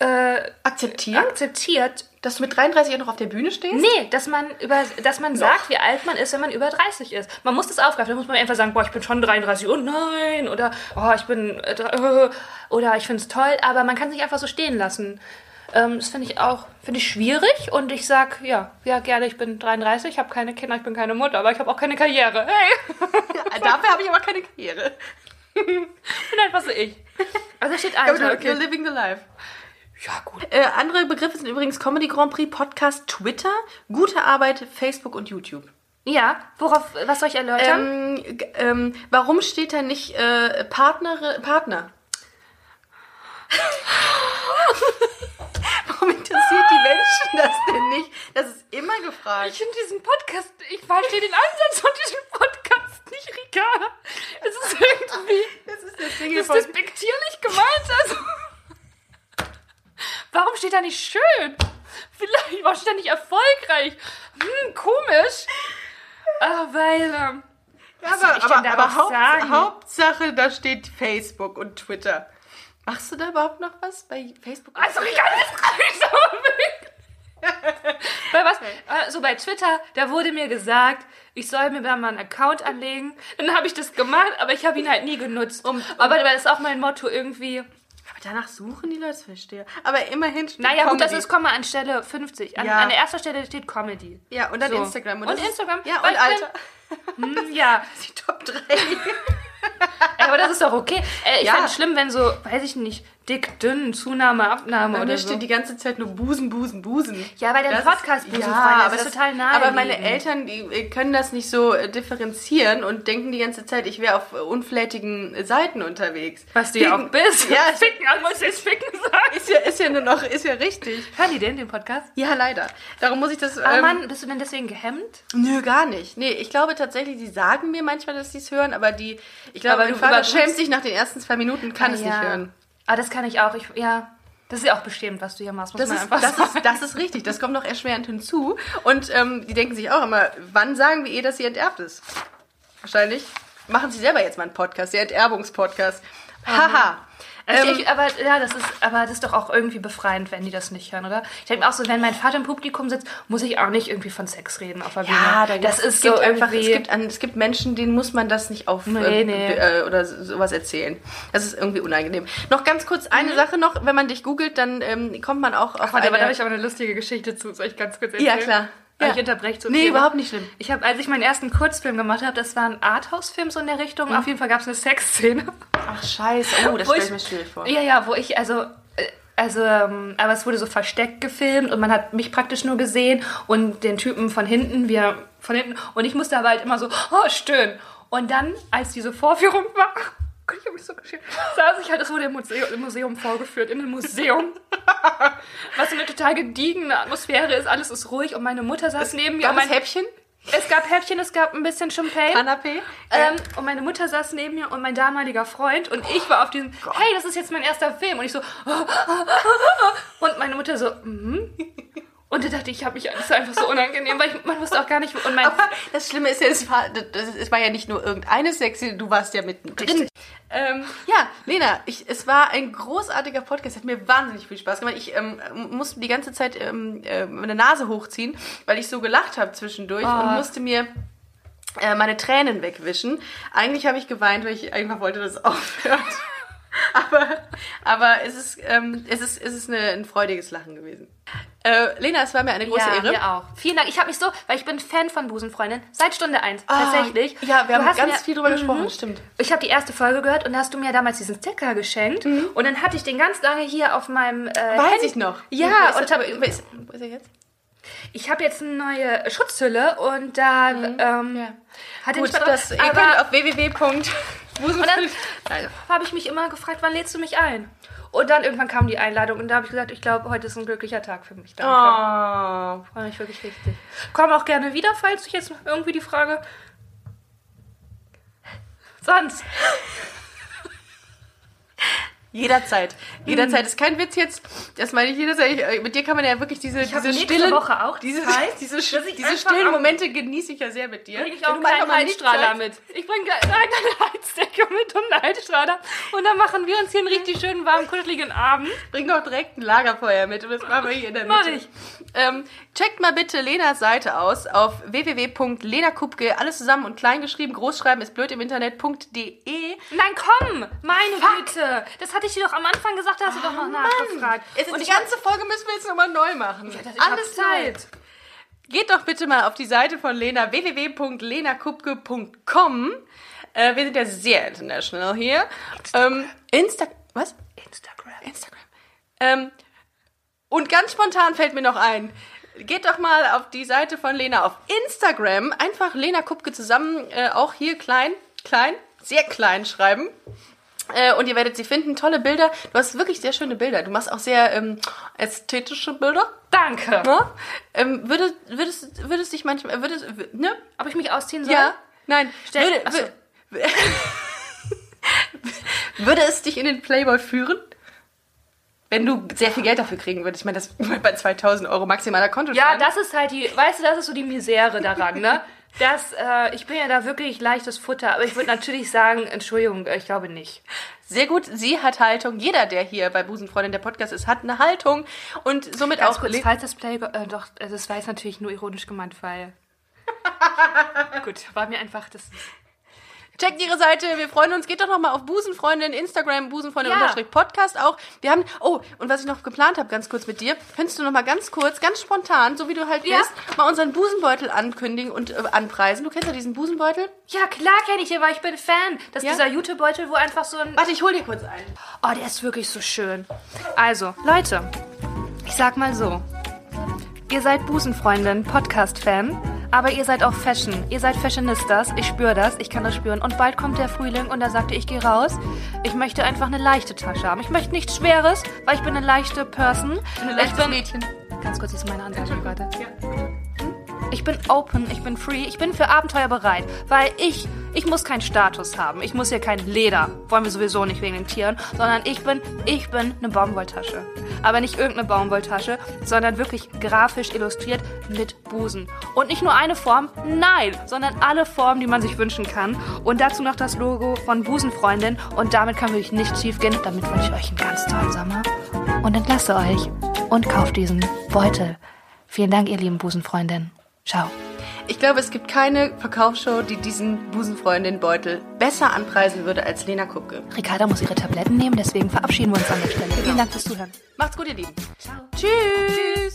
äh, Akzeptieren? akzeptiert. Dass du mit 33 auch noch auf der Bühne stehst? Nee, dass man, über, dass man sagt, wie alt man ist, wenn man über 30 ist. Man muss das aufgreifen. Da muss man einfach sagen, boah, ich bin schon 33, oh nein, oder oh, ich bin, äh, oder ich finde es toll, aber man kann sich einfach so stehen lassen. Ähm, das finde ich auch, finde ich schwierig und ich sag, ja, ja, gerne, ich bin 33, ich habe keine Kinder, ich bin keine Mutter, aber ich habe auch keine Karriere. Hey, Ja, *laughs* dafür habe ich aber keine Karriere. bin einfach so ich. Also steht Alter, du, okay. You're living the life. Ja, gut. Äh, andere Begriffe sind übrigens Comedy Grand Prix, Podcast, Twitter, gute Arbeit, Facebook und YouTube. Ja, worauf, was soll ich erläutern? Ähm, ähm, warum steht da nicht äh, Partner? Partner? *laughs* *laughs* warum interessiert die Menschen das denn nicht? Das ist immer gefragt. Ich finde diesen Podcast, ich verstehe den Ansatz von diesem Podcast nicht, Rika. Es ist irgendwie, Das ist der Single das ist despektierlich gemeint. Also, warum steht da nicht schön? Vielleicht, warum steht da nicht erfolgreich? Hm, komisch. Ah, weil, ähm, Ja, ich denn darauf Haupt? Hauptsache, da steht Facebook und Twitter. Machst du da überhaupt noch was bei Facebook? und also aber weg. Bei was? Also bei Twitter, da wurde mir gesagt, ich soll mir da mal einen Account anlegen. Dann habe ich das gemacht, aber ich habe ihn halt nie genutzt. Um- aber das ist auch mein Motto irgendwie. Aber danach suchen die Leute, das verstehe. Aber immerhin steht Naja, gut, das Comedy. ist Komma an Stelle 50. An, Ja. an der ersten Stelle steht Comedy. Ja, und dann So. Instagram. Und ist- Instagram, Ja, und ich Alter. Hm, ja, *laughs* Die Top 3. *laughs* Aber das ist doch okay. Äh, ich Ja. fände es schlimm, wenn so, weiß ich nicht, dick, dünn, Zunahme, Abnahme Bei oder mir so. steht die ganze Zeit nur Busen, Busen, Busen. Ja, bei Das Podcast ist- Busenfreunde, das aber ist total naheliegend. Aber meine Eltern, die äh, können das nicht so äh, differenzieren und denken die ganze Zeit, ich wäre auf äh, unflätigen Seiten unterwegs. Was du ja auch bist. Ja, *laughs* ficken, also muss ich jetzt ficken sagen. ist ja, ist ja nur noch, ist ja richtig. Hören die denn den Podcast? Ja, leider. Darum muss ich das. Aber ähm, Mann, bist du denn deswegen gehemmt? Nö, gar nicht. Nee, ich glaube tatsächlich, die sagen mir manchmal, dass sie es hören, aber die, ich glaube, mein du Vater schämt sich nach den ersten zwei Minuten, kann es ja. nicht hören. Ah, das kann ich auch. Ich, ja, das ist ja auch bestimmt, was du hier machst, Das ist, das, ist, das ist richtig, das kommt noch erschwerend hinzu. Und ähm, die denken sich auch immer, wann sagen wir eh, dass sie enterbt ist? Wahrscheinlich machen sie selber jetzt mal einen Podcast, der Enterbungspodcast. Haha. Ähm, ich, aber ja, das ist, aber das ist doch auch irgendwie befreiend, wenn die das nicht hören, oder? Ich denke auch so, wenn mein Vater im Publikum sitzt, muss ich auch nicht irgendwie von Sex reden auf der Bühne. ja, da das ist es so gibt einfach, es gibt, an, es gibt Menschen, denen muss man das nicht auf Nee, äh, nee. äh, oder so- sowas erzählen. Das ist irgendwie unangenehm. Noch ganz kurz eine Sache noch, wenn man dich googelt, dann ähm, kommt man auch auf Warte, aber da eine... habe ich aber eine lustige Geschichte zu. Soll ich ganz kurz ja, erzählen? klar. Ja. Ich unterbreche so Nee, viel. überhaupt nicht schlimm. Ich habe, als ich meinen ersten Kurzfilm gemacht habe, das war ein Arthouse-Film so in der Richtung. Auf jeden Fall gab es eine Sexszene. Ach, scheiße. Oh, das stelle ich- ich mir schwierig vor. Ja, ja, wo ich, also, äh, also, ähm, aber es wurde so versteckt gefilmt und man hat mich praktisch nur gesehen und den Typen von hinten, wir von hinten, und ich musste aber halt immer so, oh, stöhnen. Und dann, als diese Vorführung war, Gott, ich habe mich so geschämt, saß ich halt, es wurde im Museum, im Museum vorgeführt, in einem Museum, *laughs* was so eine total gediegene Atmosphäre ist, alles ist ruhig und meine Mutter saß neben mir. Gab und es mein, Häppchen? es gab Häppchen, es gab ein bisschen Champagne. Kanapé? Ähm, und meine Mutter saß neben mir und mein damaliger Freund und ich war auf diesem, hey, das ist jetzt mein erster Film. Und ich so, *laughs* und meine Mutter so, mhm. *laughs* Und da dachte ich, ich habe mich, das einfach so unangenehm, weil ich, man wusste auch gar nicht, und mein, Aber das Schlimme ist ja, es war, das, es war ja nicht nur irgendeine Sexy, du warst ja mittendrin. Richtig. Ähm, ja, Lena, ich, es war ein großartiger Podcast, hat mir wahnsinnig viel Spaß gemacht. Ich ähm, musste die ganze Zeit ähm, äh, meine Nase hochziehen, weil ich so gelacht habe zwischendurch Oh. und musste mir äh, meine Tränen wegwischen. Eigentlich habe ich geweint, weil ich einfach wollte, dass es aufhört. *laughs* aber aber es, ist, ähm, es, ist, es ist eine, ein freudiges Lachen gewesen. Äh, Lena, es war mir eine große ja, Ehre. mir auch. Vielen Dank. Ich habe mich so, weil ich bin Fan von Busenfreundin seit Stunde 1. Ah, tatsächlich. Ja, wir Du haben ganz mir- viel drüber Mhm. gesprochen, stimmt. Ich habe die erste Folge gehört und da hast du mir damals diesen Sticker geschenkt. Und dann hatte ich den ganz lange hier auf meinem äh, Mhm. Weiß Handy. ich noch. Ja, ist und er- hab, wo ist, er jetzt? ich habe jetzt eine neue Schutzhülle und da ähm, Ja. hatte Gut, ich das, ihr könnt auf www. Und dann habe ich mich immer gefragt, wann lädst du mich ein? Und dann irgendwann kam die Einladung und da habe ich gesagt, ich glaube, heute ist ein glücklicher Tag für mich. Danke. Oh. Freue mich wirklich richtig. Komm auch gerne wieder, falls ich jetzt noch irgendwie die Frage. Sonst. Jederzeit. Jederzeit. Ist kein Witz jetzt. Das meine ich jederzeit. Ich, äh, mit dir kann man ja wirklich diese, hab diese stillen, Woche auch diese, Zeit, *laughs* diese, ich diese stillen Momente genieße ich ja sehr mit dir. bringe ich auch einen kleinen Heizstrahler mit. Ich bringe *laughs* einen kleinen Heizdecker mit und einen Heizstrahler. Und dann machen wir uns hier einen richtig schönen, warmen, kuscheligen Abend. Bring doch direkt ein Lagerfeuer mit und das machen wir hier in der Mach Mitte. ich. Ähm, checkt mal bitte Lenas Seite aus auf www.lenakupke, alles zusammen und klein geschrieben, großschreiben ist blöd im Internet.de. Nein, komm! Meine Güte! Das hatte ich dir doch am Anfang gesagt, da hast du doch noch nachgefragt. Es ist Und die ich hab- ganze Folge müssen wir jetzt nochmal neu machen. ich hab Zeit. Geht doch bitte mal auf die Seite von Lena, www.lenakupke.com. Äh, wir sind ja sehr international hier. Ähm, Insta... Was? Instagram. Instagram. Ähm, und ganz spontan fällt mir noch ein, geht doch mal auf die Seite von Lena auf Instagram. Einfach Lena Kupke zusammen, äh, auch hier klein, klein, sehr klein schreiben. Äh, und ihr werdet sie finden. Tolle Bilder. Du hast wirklich sehr schöne Bilder. Du machst auch sehr ähm, ästhetische Bilder. Danke. Ne? Ähm, würdest, würdest, würdest dich manchmal, würdest, ne? Ob ich mich ausziehen soll? Ja, nein. Stell- würde, würde, *laughs* würde es dich in den Playboy führen? Wenn du sehr viel Geld dafür kriegen würdest. Ich meine, das *laughs* bei 2000 Euro maximaler Konto. Ja, das ist halt die, weißt du, das ist so die Misere daran, ne? *laughs* Das, äh, ich bin ja da wirklich leichtes Futter, aber ich würde natürlich sagen, Entschuldigung, ich glaube nicht. Sehr gut. Sie hat Haltung. Jeder, der hier bei Busenfreundin der Podcast ist, hat eine Haltung. Und somit Ganz auch. kurz, falls das Playboy, äh, doch, das war jetzt natürlich nur ironisch gemeint, weil. *laughs* Gut, war mir einfach das. Checkt ihre Seite, wir freuen uns. Geht doch noch mal auf Busenfreundin, Instagram, Busenfreundin Ja. auch. Wir haben, oh, und was ich noch geplant habe, ganz kurz mit dir, könntest du noch mal ganz kurz, ganz spontan, so wie du halt Ja. bist, mal unseren Busenbeutel ankündigen und äh, anpreisen. Du kennst ja diesen Busenbeutel? Ja, klar kenne ich den, weil ich bin Fan. Das ist Ja? dieser Jutebeutel, wo einfach so ein. Warte, ich hol dir kurz einen. Oh, der ist wirklich so schön. Also, Leute, ich sag mal so. Ihr seid Busenfreundin, Podcast-Fan, aber ihr seid auch Fashion. Ihr seid Fashionistas. Ich spüre das, ich kann das spüren. Und bald kommt der Frühling und da sagte ich, gehe raus. Ich möchte einfach eine leichte Tasche haben. Ich möchte nichts Schweres, weil ich bin eine leichte Person. Ein ich leichtes bin, Mädchen. Ganz kurz, das ist meine Ansage gerade. Ich bin open, ich bin free, ich bin für Abenteuer bereit, weil ich, ich muss keinen Status haben. Ich muss hier kein Leder, wollen wir sowieso nicht wegen den Tieren, sondern ich bin, ich bin eine Baumwolltasche. Aber nicht irgendeine Baumwolltasche, sondern wirklich grafisch illustriert mit Busen. Und nicht nur eine Form, nein, sondern alle Formen, die man sich wünschen kann. Und dazu noch das Logo von Busenfreundin. Und damit kann wirklich nichts schief gehen. Damit wünsche ich euch einen ganz tollen Sommer. Und entlasse euch und kauft diesen Beutel. Vielen Dank, ihr lieben Busenfreundinnen. Ciao. Ich glaube, es gibt keine Verkaufsshow, die diesen Busenfreundin-Beutel besser anpreisen würde als Lena Kupke. Ricarda muss ihre Tabletten nehmen, deswegen verabschieden wir uns an der Stelle. Vielen Dank fürs Zuhören. Macht's gut, ihr Lieben. Ciao. Tschüss.